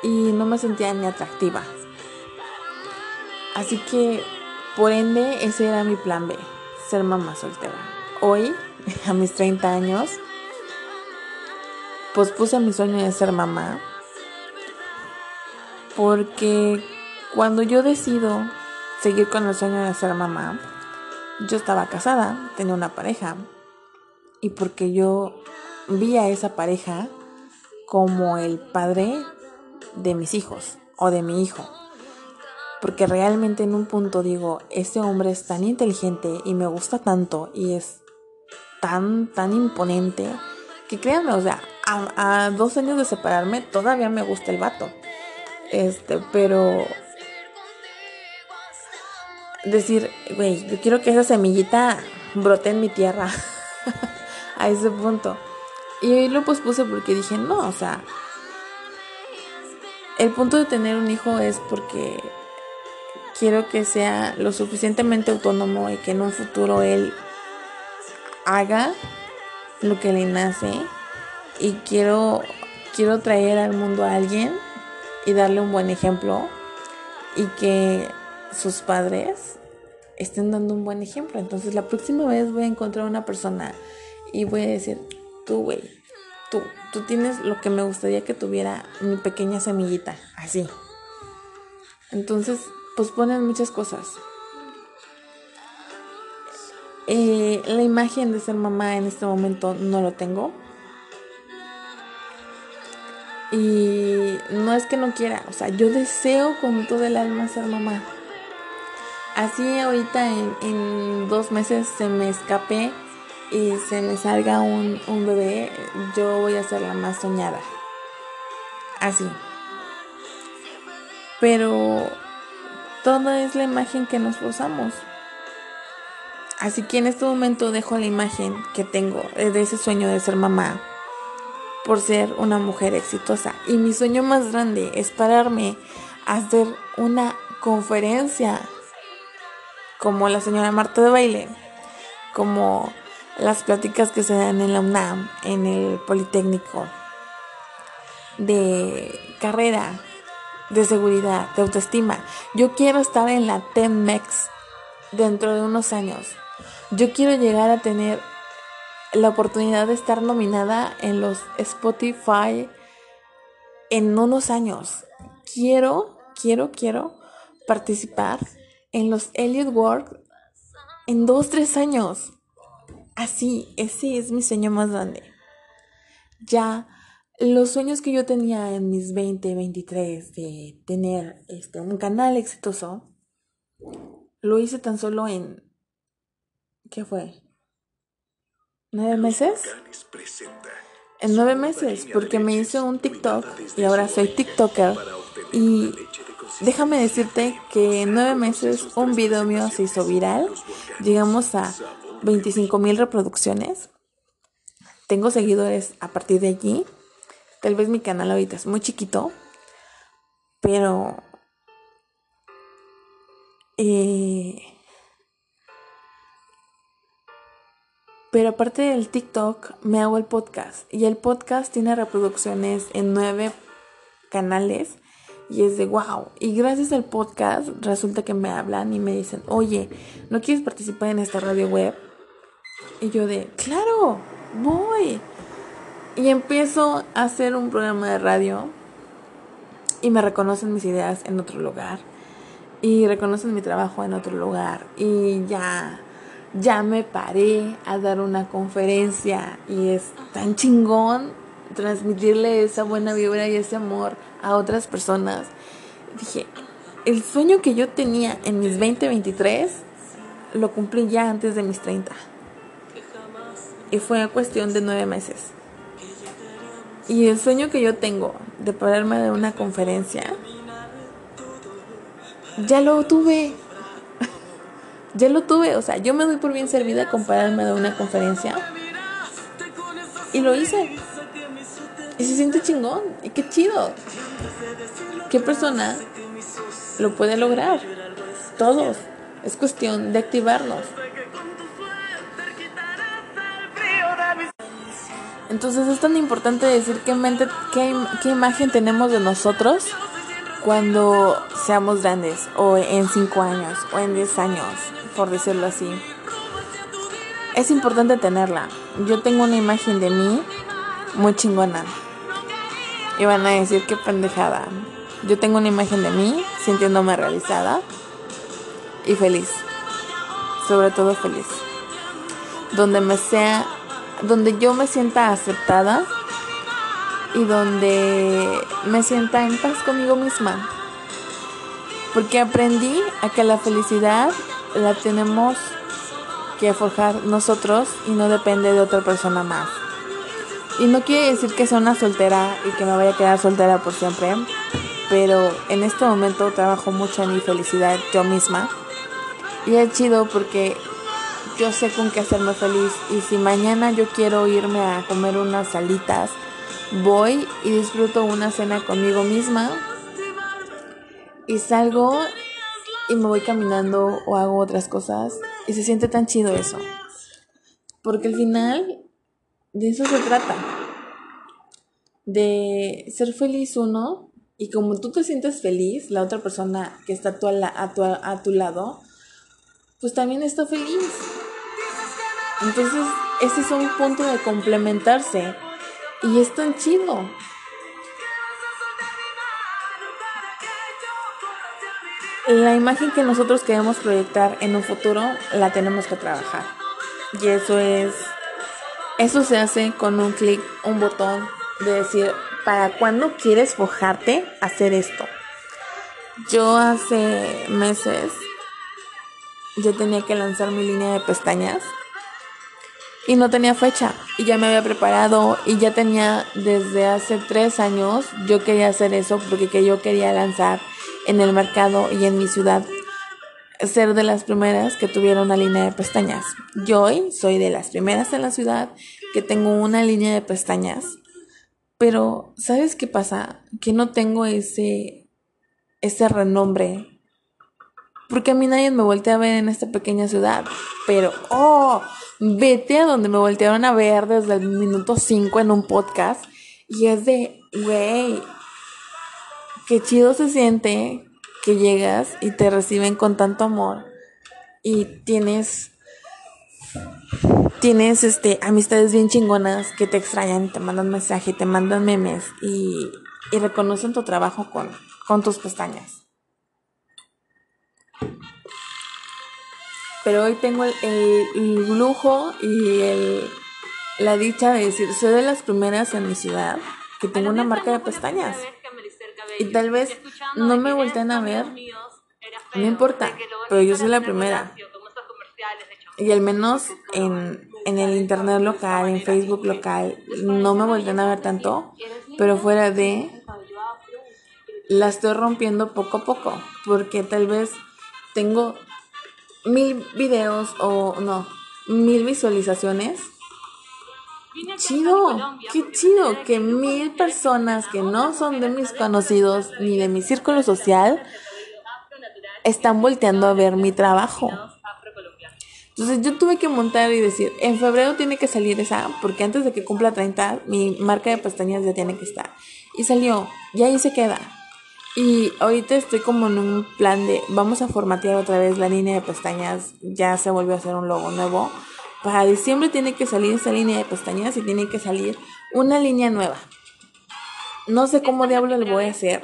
y no me sentía ni atractiva. Así que, por ende, ese era mi plan B, ser mamá soltera. Hoy, a mis 30 años, pospuse mi sueño de ser mamá. Porque cuando yo decido seguir con el sueño de ser mamá, yo estaba casada, tenía una pareja. Y porque yo vi a esa pareja como el padre de mis hijos o de mi hijo porque realmente en un punto digo, ese hombre es tan inteligente y me gusta tanto y es tan, tan imponente, que créanme, o sea, a, dos años de separarme todavía me gusta el vato. Este, pero decir, güey, yo quiero que esa semillita brote en mi tierra a ese punto. Y hoy lo pospuse porque dije, no, o sea, el punto de tener un hijo es porque quiero que sea lo suficientemente autónomo y que en un futuro él haga lo que le nace y quiero quiero traer al mundo a alguien y darle un buen ejemplo y que sus padres estén dando un buen ejemplo. Entonces la próxima vez voy a encontrar una persona y voy a decir, tú güey, tú, tú tienes lo que me gustaría que tuviera mi pequeña semillita, así. Entonces posponen muchas cosas. Eh, la imagen de ser mamá en este momento no lo tengo. Y no es que no quiera, o sea, yo deseo con todo el alma ser mamá. Así ahorita en, dos meses se me escape y se me salga un, un bebé, yo voy a ser la más soñada. Así. Pero Toda es la imagen que nos posamos. Así que en este momento dejo la imagen que tengo de ese sueño de ser mamá por ser una mujer exitosa. Y mi sueño más grande es pararme a hacer una conferencia como la señora Marta de Baile, como las pláticas que se dan en la UNAM, en el Politécnico, de carrera, de seguridad, de autoestima. Yo quiero estar en la TEDx dentro de unos años. Yo quiero llegar a tener la oportunidad de estar nominada en los Spotify en unos años. Quiero, quiero, quiero participar en los Elliot World en dos, tres años. Así, ese es mi sueño más grande. Ya los sueños que yo tenía en mis 20, 23 de tener este, un canal exitoso, lo hice tan solo en... ¿Qué fue? ¿Nueve meses? En nueve meses, porque me hice un TikTok y ahora soy TikToker. Y déjame decirte que en nueve meses un video mío se hizo viral. Llegamos a 25 mil reproducciones. Tengo seguidores a partir de allí. Tal vez mi canal ahorita es muy chiquito, pero... Eh, pero aparte del TikTok, me hago el podcast. Y el podcast tiene reproducciones en nueve canales. Y es de wow. Y gracias al podcast resulta que me hablan y me dicen, oye, ¿no quieres participar en esta radio web? Y yo de, claro, voy. Y empiezo a hacer un programa de radio y me reconocen mis ideas en otro lugar y reconocen mi trabajo en otro lugar y ya ya me paré a dar una conferencia y es tan chingón transmitirle esa buena vibra y ese amor a otras personas. Dije, el sueño que yo tenía en mis 2023 lo cumplí ya antes de mis 30. Y fue cuestión de nueve meses. Y el sueño que yo tengo de pararme de una conferencia ya lo tuve. Ya lo tuve, o sea, yo me doy por bien servida con pararme de una conferencia. Y lo hice. Y se siente chingón. Y qué chido. ¿Qué persona lo puede lograr? Todos. Es cuestión de activarnos. Entonces es tan importante decir qué mente, qué, qué imagen tenemos de nosotros cuando seamos grandes, o en 5 años, o en 10 años, por decirlo así. Es importante tenerla. Yo tengo una imagen de mí muy chingona. Y van a decir qué pendejada. Yo tengo una imagen de mí sintiéndome realizada y feliz. Sobre todo feliz. Donde me sea donde yo me sienta aceptada y donde me sienta en paz conmigo misma. Porque aprendí a que la felicidad la tenemos que forjar nosotros y no depende de otra persona más. Y no quiere decir que sea una soltera y que me vaya a quedar soltera por siempre, pero en este momento trabajo mucho en mi felicidad yo misma. Y es chido porque yo sé con qué hacerme feliz y si mañana yo quiero irme a comer unas salitas, voy y disfruto una cena conmigo misma y salgo y me voy caminando o hago otras cosas y se siente tan chido eso. Porque al final de eso se trata. De ser feliz uno y como tú te sientes feliz, la otra persona que está a tu, a tu, a tu lado, pues también está feliz. Entonces, ese es un punto de complementarse. Y es tan chido. La imagen que nosotros queremos proyectar en un futuro la tenemos que trabajar. Y eso es. Eso se hace con un clic, un botón de decir, ¿para cuándo quieres fojarte hacer esto? Yo hace meses ya tenía que lanzar mi línea de pestañas y no tenía fecha y ya me había preparado y ya tenía desde hace tres años yo quería hacer eso porque que yo quería lanzar en el mercado y en mi ciudad ser de las primeras que tuviera una línea de pestañas. Yo hoy soy de las primeras en la ciudad que tengo una línea de pestañas, pero ¿sabes qué pasa? Que no tengo ese ese renombre porque a mí nadie me voltea a ver en esta pequeña ciudad. Pero, oh, vete a donde me voltearon a ver desde el minuto 5 en un podcast. Y es de, güey, qué chido se siente que llegas y te reciben con tanto amor. Y tienes, tienes, este, amistades bien chingonas que te extrañan, te mandan mensaje, te mandan memes y, y reconocen tu trabajo con, con tus pestañas. Pero hoy tengo el, lujo y el, la dicha de decir, soy de las primeras en mi ciudad que tengo una marca de pestañas. Y tal vez no me volteen a ver, no importa, pero yo soy la primera. Y al menos en, en el internet local, en Facebook local, no me volteen a ver tanto, pero fuera de, la estoy rompiendo poco a poco, porque tal vez tengo mil videos o no, mil visualizaciones. Chido, qué chido que mil personas que no son de mis conocidos ni de mi círculo social están volteando a ver mi trabajo. Entonces yo tuve que montar y decir, en febrero tiene que salir esa, porque antes de que cumpla 30, mi marca de pestañas ya tiene que estar. Y salió, y ahí se queda. Y ahorita estoy como en un plan de vamos a formatear otra vez la línea de pestañas, ya se volvió a hacer un logo nuevo. Para diciembre tiene que salir esa línea de pestañas y tiene que salir una línea nueva. No sé cómo diablo lo voy a hacer,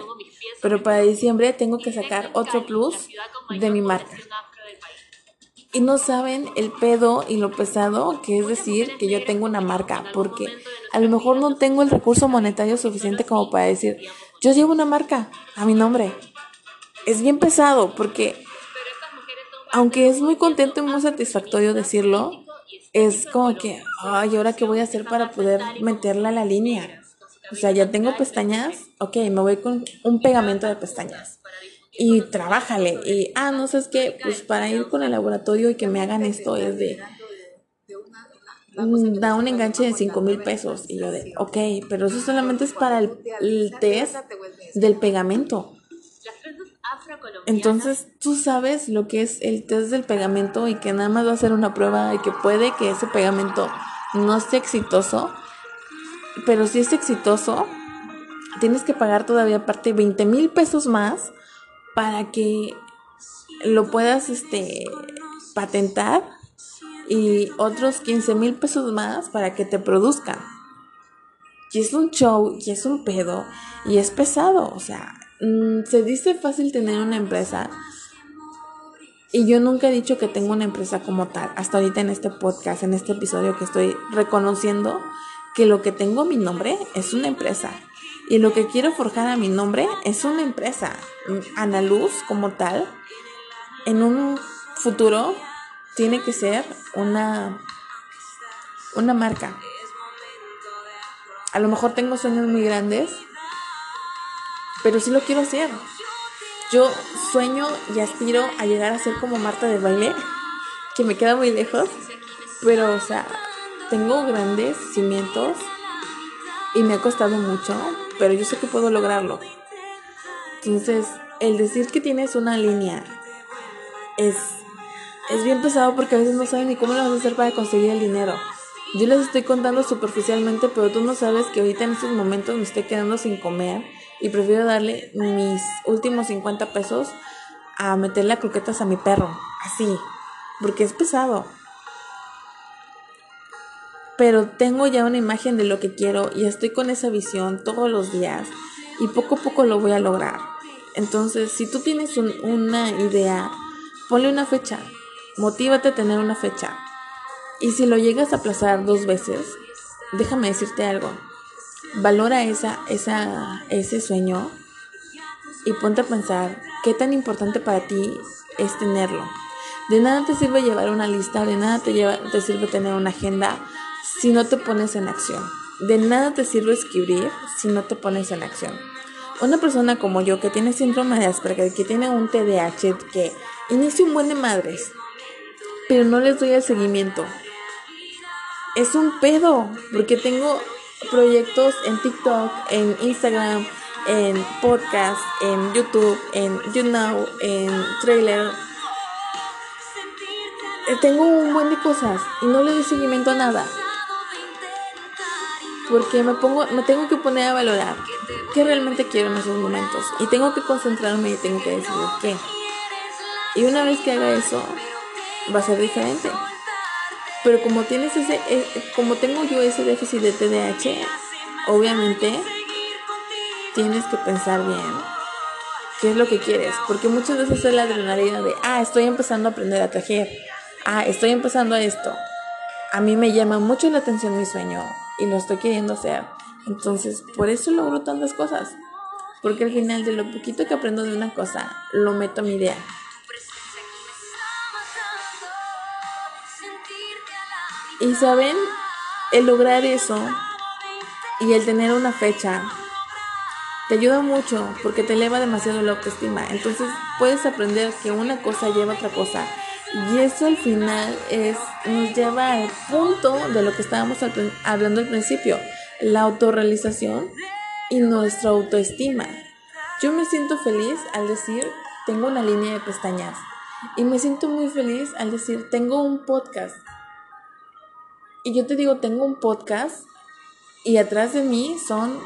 pero para diciembre tengo que sacar otro plus de mi marca. Y no saben el pedo y lo pesado que es decir que yo tengo una marca, porque a lo mejor no tengo el recurso monetario suficiente como para decir, yo llevo una marca a mi nombre. Es bien pesado porque, aunque es muy contento y muy satisfactorio decirlo, es como que, ay, ¿ahora qué voy a hacer para poder meterla a la línea? O sea, ya tengo pestañas, ok, me voy con un pegamento de pestañas. y trabájale. Y, ah, no sé, es que, pues para ir con el laboratorio y que me hagan esto es de, mm, da un enganche de 5 mil pesos. Y yo de, ok, pero eso solamente es para el, el test del pegamento. Entonces tú sabes lo que es el test del pegamento y que nada más va a ser una prueba y que puede que ese pegamento no sea exitoso, pero si es exitoso, tienes que pagar todavía aparte 20 mil pesos más para que lo puedas este, patentar y otros 15 mil pesos más para que te produzcan. Y es un show, y es un pedo, y es pesado. O sea, mm, se dice fácil tener una empresa. Y yo nunca he dicho que tengo una empresa como tal. Hasta ahorita en este podcast, en este episodio que estoy reconociendo que lo que tengo mi nombre es una empresa. Y lo que quiero forjar a mi nombre es una empresa. Ana Luz como tal, en un futuro tiene que ser una, una marca. A lo mejor tengo sueños muy grandes, pero sí lo quiero hacer. Yo sueño y aspiro a llegar a ser como Marta de baile, que me queda muy lejos, pero o sea, tengo grandes cimientos y me ha costado mucho, pero yo sé que puedo lograrlo. Entonces, el decir que tienes una línea es, es bien pesado porque a veces no sabes ni cómo lo vas a hacer para conseguir el dinero. Yo les estoy contando superficialmente, pero tú no sabes que ahorita en estos momentos me estoy quedando sin comer y prefiero darle mis últimos 50 pesos a meterle a croquetas a mi perro. Así, porque es pesado pero tengo ya una imagen de lo que quiero y estoy con esa visión todos los días y poco a poco lo voy a lograr. Entonces, si tú tienes una idea, ponle una fecha, motívate a tener una fecha. Y si lo llegas a aplazar dos veces, déjame decirte algo. Valora esa, esa, ese sueño y ponte a pensar qué tan importante para ti es tenerlo. De nada te sirve llevar una lista, de nada te, lleva, te sirve tener una agenda si no te pones en acción. De nada te sirve escribir si no te pones en acción. Una persona como yo que tiene síndrome de Asperger, que tiene un TDAH, que inicia un buen de madres, pero no les doy el seguimiento. Es un pedo, porque tengo proyectos en TikTok, en Instagram, en podcast, en YouTube, en YouNow, en trailer. Eh, tengo un buen de cosas y no le doy seguimiento a nada porque me pongo, me tengo que poner a valorar qué realmente quiero en esos momentos y tengo que concentrarme y tengo que decidir qué. Y una vez que haga eso, va a ser diferente. Pero como tienes ese, eh, como tengo yo ese déficit de TDAH, obviamente tienes que pensar bien qué es lo que quieres, porque muchas veces es la adrenalina de, ah, estoy empezando a aprender a tejer, ah, estoy empezando a esto. A mí me llama mucho la atención mi sueño, y lo estoy queriendo hacer. Entonces, por eso logro tantas cosas. Porque al final de lo poquito que aprendo de una cosa, lo meto a mi idea. Y saben, el lograr eso y el tener una fecha te ayuda mucho porque te eleva demasiado la autoestima. Entonces puedes aprender que una cosa lleva a otra cosa y eso al final es, nos lleva al punto de lo que estábamos hablando al principio, la autorrealización y nuestra autoestima. Yo me siento feliz al decir, tengo una línea de pestañas. Y me siento muy feliz al decir, tengo un podcast. Y yo te digo, tengo un podcast y atrás de mí son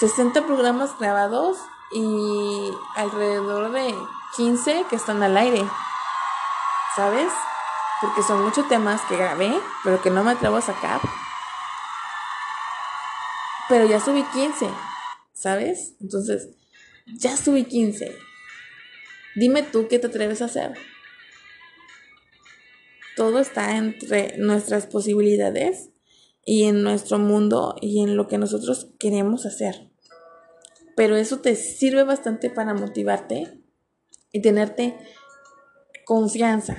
60 programas grabados y alrededor de 15 que están al aire. ¿sabes? Porque son muchos temas que grabé, pero que no me atrevo a sacar. Pero ya subí 15, ¿sabes? Entonces, ya subí 15. Dime tú qué te atreves a hacer. Todo está entre nuestras posibilidades y en nuestro mundo y en lo que nosotros queremos hacer. Pero eso te sirve bastante para motivarte y tenerte confianza.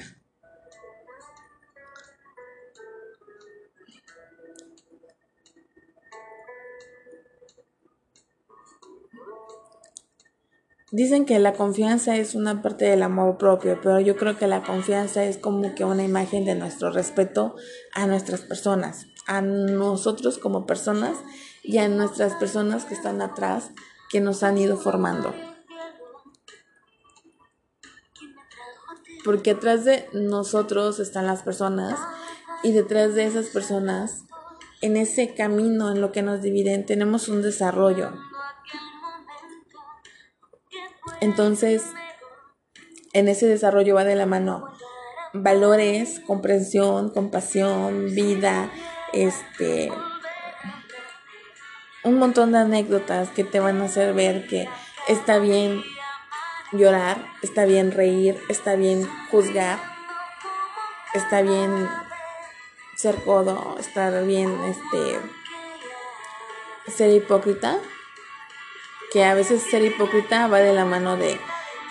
Dicen que la confianza es una parte del amor propio, pero yo creo que la confianza es como que una imagen de nuestro respeto a nuestras personas, a nosotros como personas y a nuestras personas que están atrás, que nos han ido formando. Porque atrás de nosotros están las personas y detrás de esas personas, en ese camino en lo que nos dividen, tenemos un desarrollo entonces, en ese desarrollo va de la mano valores, comprensión, compasión, vida, este un montón de anécdotas que te van a hacer ver que está bien llorar, está bien reír, está bien juzgar, está bien ser codo, está bien este ser hipócrita que a veces ser hipócrita va de la mano de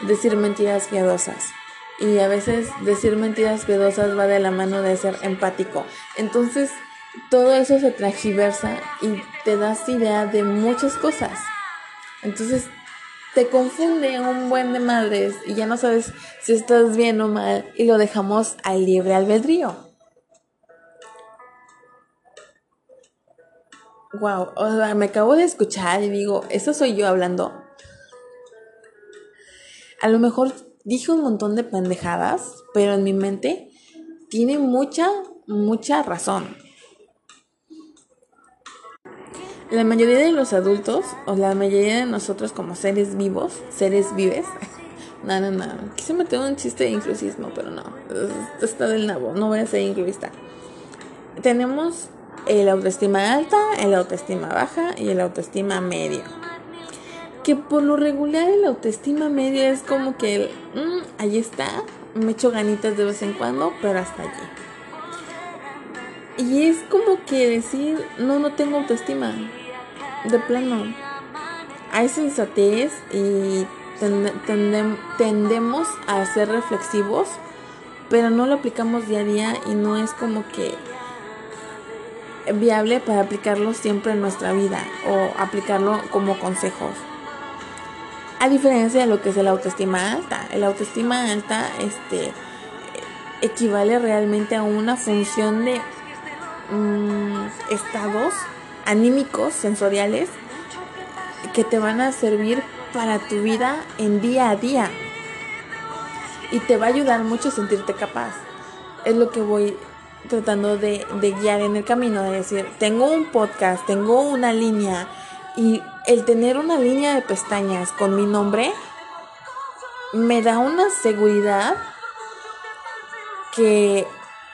decir mentiras piadosas. Y a veces decir mentiras piadosas va de la mano de ser empático. Entonces, todo eso se transgiversa y te das idea de muchas cosas. Entonces, te confunde un buen de madres y ya no sabes si estás bien o mal y lo dejamos al libre albedrío. Wow, me acabo de escuchar y digo, ¿eso soy yo hablando? A lo mejor dije un montón de pendejadas, pero en mi mente tiene mucha, mucha razón. La mayoría de los adultos, o la mayoría de nosotros como seres vivos, seres vives, no, no, no, quise meter un chiste de inclusismo, pero no, está del nabo, no voy a ser incluista. Tenemos el autoestima alta, el autoestima baja y el autoestima medio. Que por lo regular el autoestima medio es como que el, mm, ahí está, me echo ganitas de vez en cuando, pero hasta allí. Y es como que decir, no, no tengo autoestima, de plano. Hay sensatez y tendemos a ser reflexivos, pero no lo aplicamos día a día y no es como que viable para aplicarlo siempre en nuestra vida o aplicarlo como consejos. A diferencia de lo que es el autoestima alta, el autoestima alta este, equivale realmente a una función de mm, estados anímicos, sensoriales, que te van a servir para tu vida en día a día. Y te va a ayudar mucho a sentirte capaz. Es lo que voy tratando de, guiar en el camino, de decir, tengo un podcast, tengo una línea y el tener una línea de pestañas con mi nombre me da una seguridad que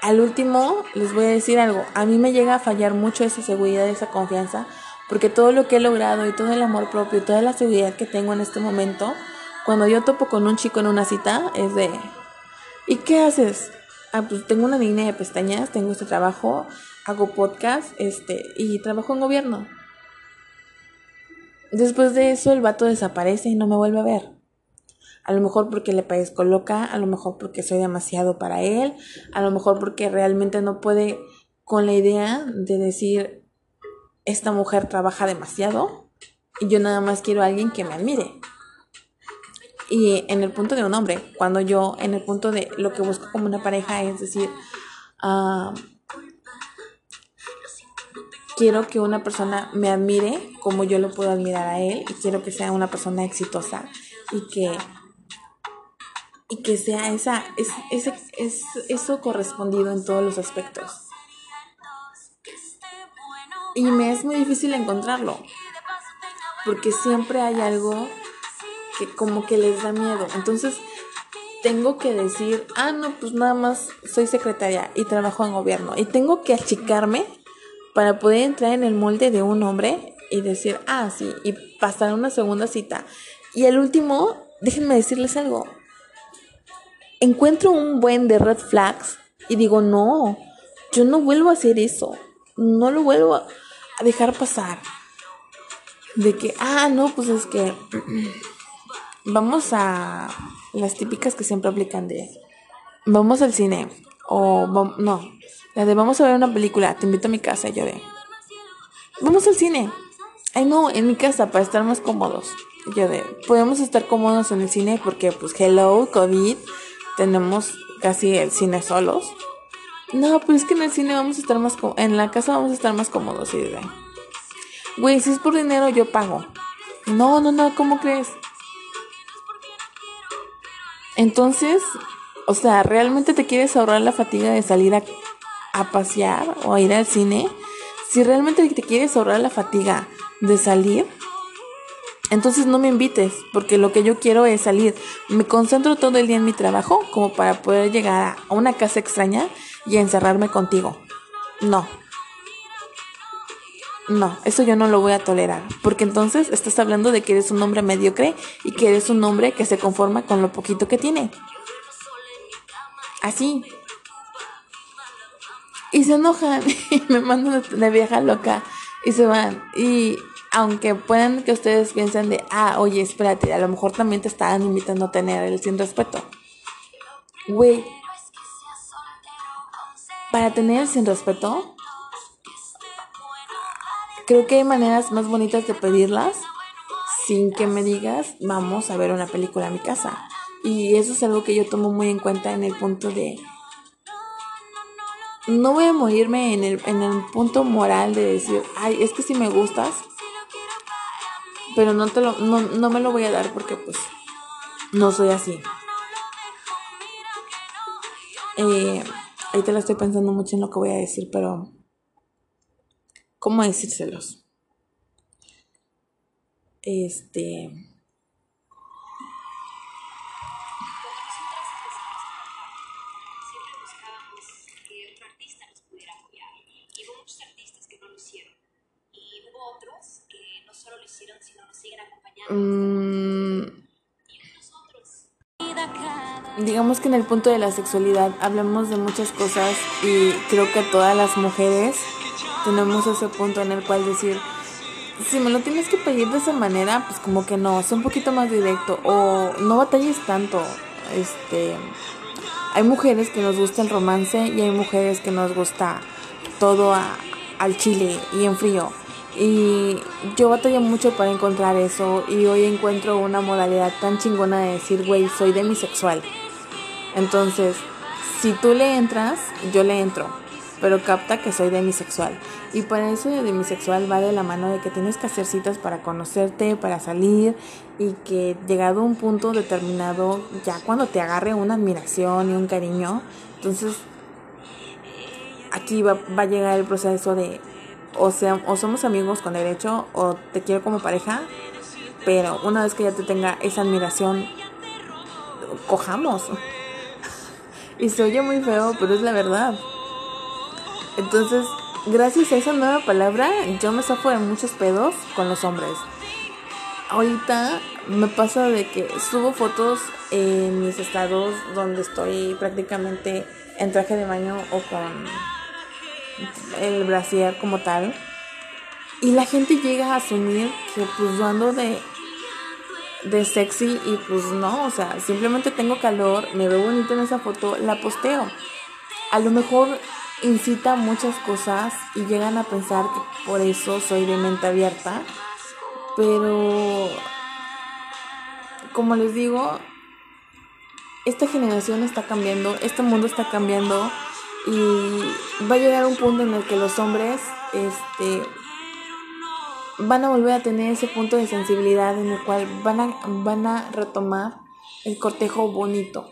al último les voy a decir algo, a mí me llega a fallar mucho esa seguridad, esa confianza, porque todo lo que he logrado y todo el amor propio y toda la seguridad que tengo en este momento, cuando yo topo con un chico en una cita, es de, ¿y qué haces? Ah, pues tengo una línea de pestañas, tengo este trabajo, hago podcast, este, y trabajo en gobierno. Después de eso el vato desaparece y no me vuelve a ver. A lo mejor porque le parezco loca, a lo mejor porque soy demasiado para él, a lo mejor porque realmente no puede con la idea de decir, esta mujer trabaja demasiado y yo nada más quiero a alguien que me admire. Y en el punto de un hombre, cuando yo en el punto de lo que busco como una pareja es decir, ah, quiero que una persona me admire como yo lo puedo admirar a él y quiero que sea una persona exitosa y que y que sea esa es, es, eso correspondido en todos los aspectos. Y me es muy difícil encontrarlo porque siempre hay algo que como que les da miedo. Entonces tengo que decir, ah, no, pues nada más soy secretaria y trabajo en gobierno. Y tengo que achicarme para poder entrar en el molde de un hombre y decir, ah, sí, y pasar una segunda cita. Y el último, déjenme decirles algo. Encuentro un buen de red flags y digo, no, yo no vuelvo a hacer eso. No lo vuelvo a dejar pasar. De que, ah, no, pues es que vamos a las típicas que siempre aplican de vamos al cine o no, la de vamos a ver una película, te invito a mi casa yo de vamos al cine. Ay no, en mi casa para estar más cómodos. Yo de, podemos estar cómodos en el cine porque pues hello, COVID, tenemos casi el cine solos. No, pues es que en el cine vamos a estar más cómodos, en la casa vamos a estar más cómodos, y de, güey, si es por dinero yo pago. No, no, no, ¿cómo crees? Entonces, o sea, ¿realmente te quieres ahorrar la fatiga de salir a, pasear o a ir al cine? Si realmente te quieres ahorrar la fatiga de salir, entonces no me invites, porque lo que yo quiero es salir. Me concentro todo el día en mi trabajo como para poder llegar a una casa extraña y encerrarme contigo. No. No, eso yo no lo voy a tolerar, porque entonces estás hablando de que eres un hombre mediocre y que eres un hombre que se conforma con lo poquito que tiene. Así. Y se enojan y me mandan de vieja loca y se van. Y aunque puedan que ustedes piensen de, ah, oye, espérate, a lo mejor también te estaban invitando a tener el sin respeto. Güey, para tener el sin respeto, creo que hay maneras más bonitas de pedirlas sin que me digas, vamos a ver una película a mi casa. Y eso es algo que yo tomo muy en cuenta en el punto de... No voy a morirme en el, en el punto moral de decir, ay, es que si me gustas, pero no, te lo, no, no me lo voy a dar porque pues no soy así. Eh, ahorita lo estoy pensando mucho en lo que voy a decir, pero ¿cómo decírselos? Este... Mm, digamos que en el punto de la sexualidad hablamos de muchas cosas y creo que todas las mujeres tenemos ese punto en el cual decir, si me lo tienes que pedir de esa manera, pues como que no, sé un poquito más directo o no batalles tanto. Este, hay mujeres que nos gusta el romance y hay mujeres que nos gusta todo al chile y en frío. Y yo batallé mucho para encontrar eso y hoy encuentro una modalidad tan chingona de decir, güey, soy demisexual. Entonces, si tú le entras, yo le entro, pero capta que soy demisexual. Y para eso de demisexual va de la mano de que tienes que hacer citas para conocerte, para salir y que llegado a un punto determinado, ya cuando te agarre una admiración y un cariño, entonces aquí va, va a llegar el proceso de o, sea, o somos amigos con derecho o te quiero como pareja, pero una vez que ya te tenga esa admiración, cojamos. y se oye muy feo, pero es la verdad. Entonces, gracias a esa nueva palabra, yo me zafo de muchos pedos con los hombres. Ahorita me pasa de que subo fotos en mis estados donde estoy prácticamente en traje de baño o con el brasier como tal. Y la gente llega a asumir que pues yo ando de, de sexy y pues no, o sea, simplemente tengo calor, me veo bonita en esa foto, la posteo. A lo mejor incita muchas cosas y llegan a pensar que por eso soy de mente abierta, pero como les digo, esta generación está cambiando, este mundo está cambiando y va a llegar un punto en el que los hombres este van a volver a tener ese punto de sensibilidad en el cual van a, van a retomar el cortejo bonito.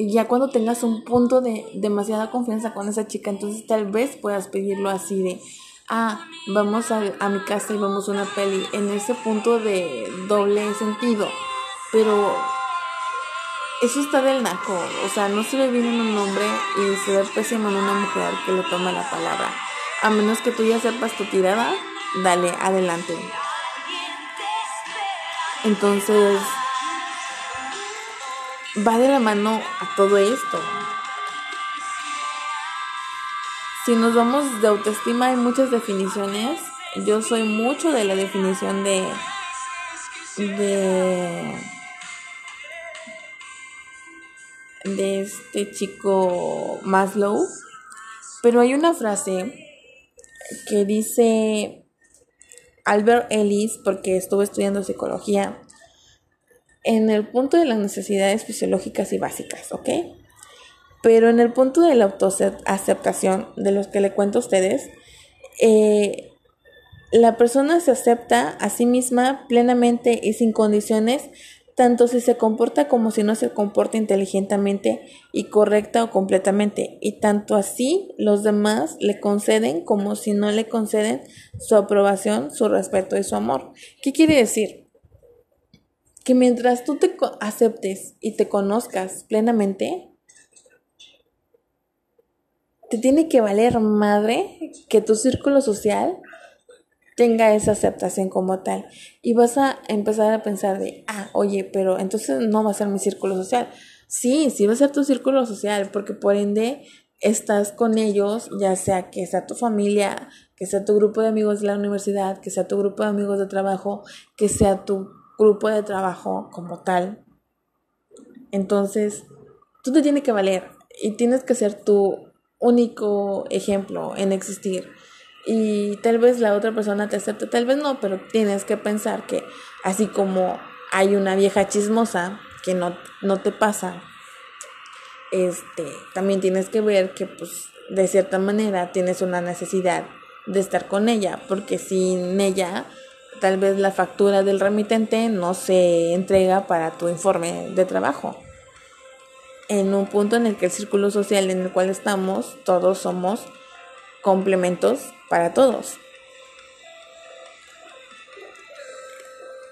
Y ya cuando tengas un punto de demasiada confianza con esa chica, entonces tal vez puedas pedirlo así de, ah, vamos a, a mi casa y vamos a una peli, en ese punto de doble sentido. Pero eso está del naco. O sea, no se ve bien en un hombre y se ve pésimo en una mujer que le toma la palabra. A menos que tú ya sepas tu tirada, dale, adelante. Entonces, va de la mano a todo esto. Si nos vamos de autoestima, hay muchas definiciones. Yo soy mucho de la definición de. de de este chico Maslow, pero hay una frase que dice Albert Ellis, porque estuve estudiando psicología, en el punto de las necesidades fisiológicas y básicas, ¿ok? Pero en el punto de la autoaceptación, de los que le cuento a ustedes, eh, la persona se acepta a sí misma plenamente y sin condiciones, tanto si se comporta como si no se comporta inteligentemente y correcta o completamente, y tanto así los demás le conceden como si no le conceden su aprobación, su respeto y su amor. ¿Qué quiere decir? Que mientras tú te aceptes y te conozcas plenamente, te tiene que valer madre que tu círculo social tenga esa aceptación como tal. Y vas a empezar a pensar de, ah, oye, pero entonces no va a ser mi círculo social. Sí, sí va a ser tu círculo social, porque por ende estás con ellos, ya sea que sea tu familia, que sea tu grupo de amigos de la universidad, que sea tu grupo de amigos de trabajo, que sea tu grupo de trabajo como tal. Entonces, tú te tienes que valer y tienes que ser tu único ejemplo en existir. Y tal vez la otra persona te acepte, tal vez no, pero tienes que pensar que así como hay una vieja chismosa que no, no te pasa, este, también tienes que ver que pues de cierta manera tienes una necesidad de estar con ella, porque sin ella tal vez la factura del remitente no se entrega para tu informe de trabajo en un punto en el que el círculo social en el cual estamos, todos somos complementos para todos.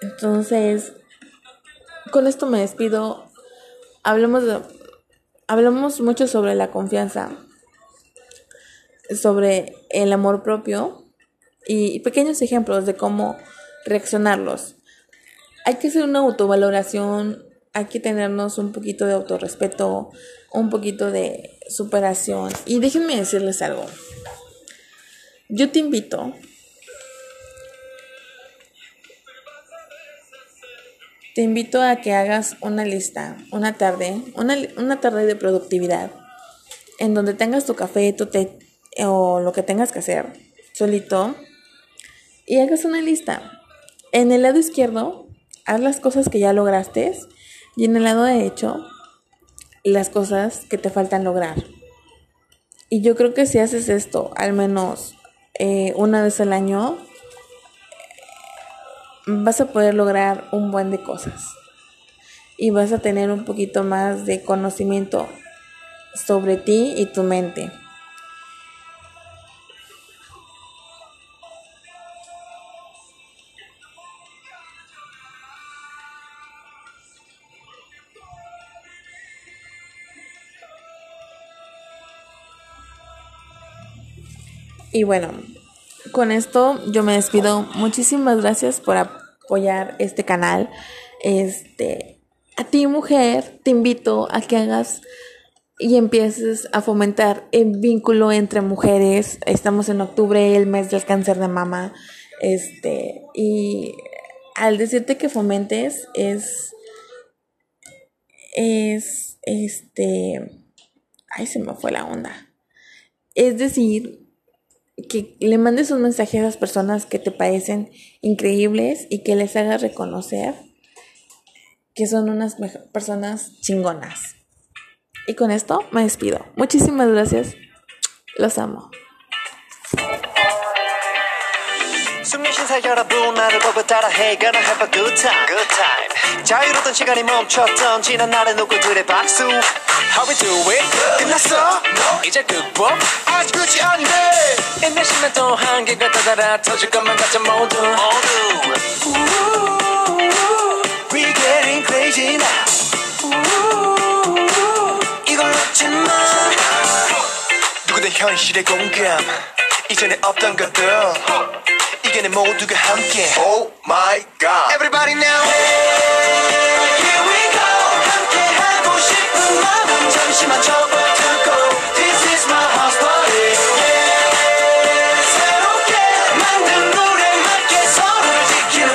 Entonces, con esto me despido. Hablemos, hablamos mucho sobre la confianza, sobre el amor propio y pequeños ejemplos de cómo reaccionarlos. Hay que hacer una autovaloración hay que tenernos un poquito de autorrespeto, un poquito de superación. Y déjenme decirles algo. Yo te invito te invito a que hagas una lista, una tarde, una, una, tarde de productividad, en donde tengas tu café, tu té o lo que tengas que hacer solito, y hagas una lista. En el lado izquierdo, haz las cosas que ya lograste y en el lado derecho, las cosas que te faltan lograr. Y yo creo que si haces esto al menos eh, una vez al año, vas a poder lograr un buen de cosas. Y vas a tener un poquito más de conocimiento sobre ti y tu mente. Y bueno, con esto yo me despido. Muchísimas gracias por apoyar este canal. Este, a ti mujer, te invito a que hagas y empieces a fomentar el vínculo entre mujeres. Estamos en octubre, el mes del cáncer de mama. Este, y al decirte que fomentes es es este ay se me fue la onda. Es decir, que le mandes un mensaje a esas personas que te parecen increíbles y que les hagas reconocer que son unas personas chingonas. Y con esto me despido. Muchísimas gracias. Los amo. 세상 여러분 나를 보고 따라해 Gonna have a good time, good time. 자유로던 시간이 멈췄던 지난 날의 누구들의 박수 How we do it? 끝났어? No. 이제 극복? 아직 끝이 아닌데 인내심에 또 한계가 다다라 터질 것만 같아 모두 모두 We getting crazy now 이걸 놓지 마 누구든 현실의 공감 이전에 없던 것들 시간의 모두가 함께. Oh my god. Everybody now. Hey here we go. 함께 하고 싶은 마음. 잠시만 접어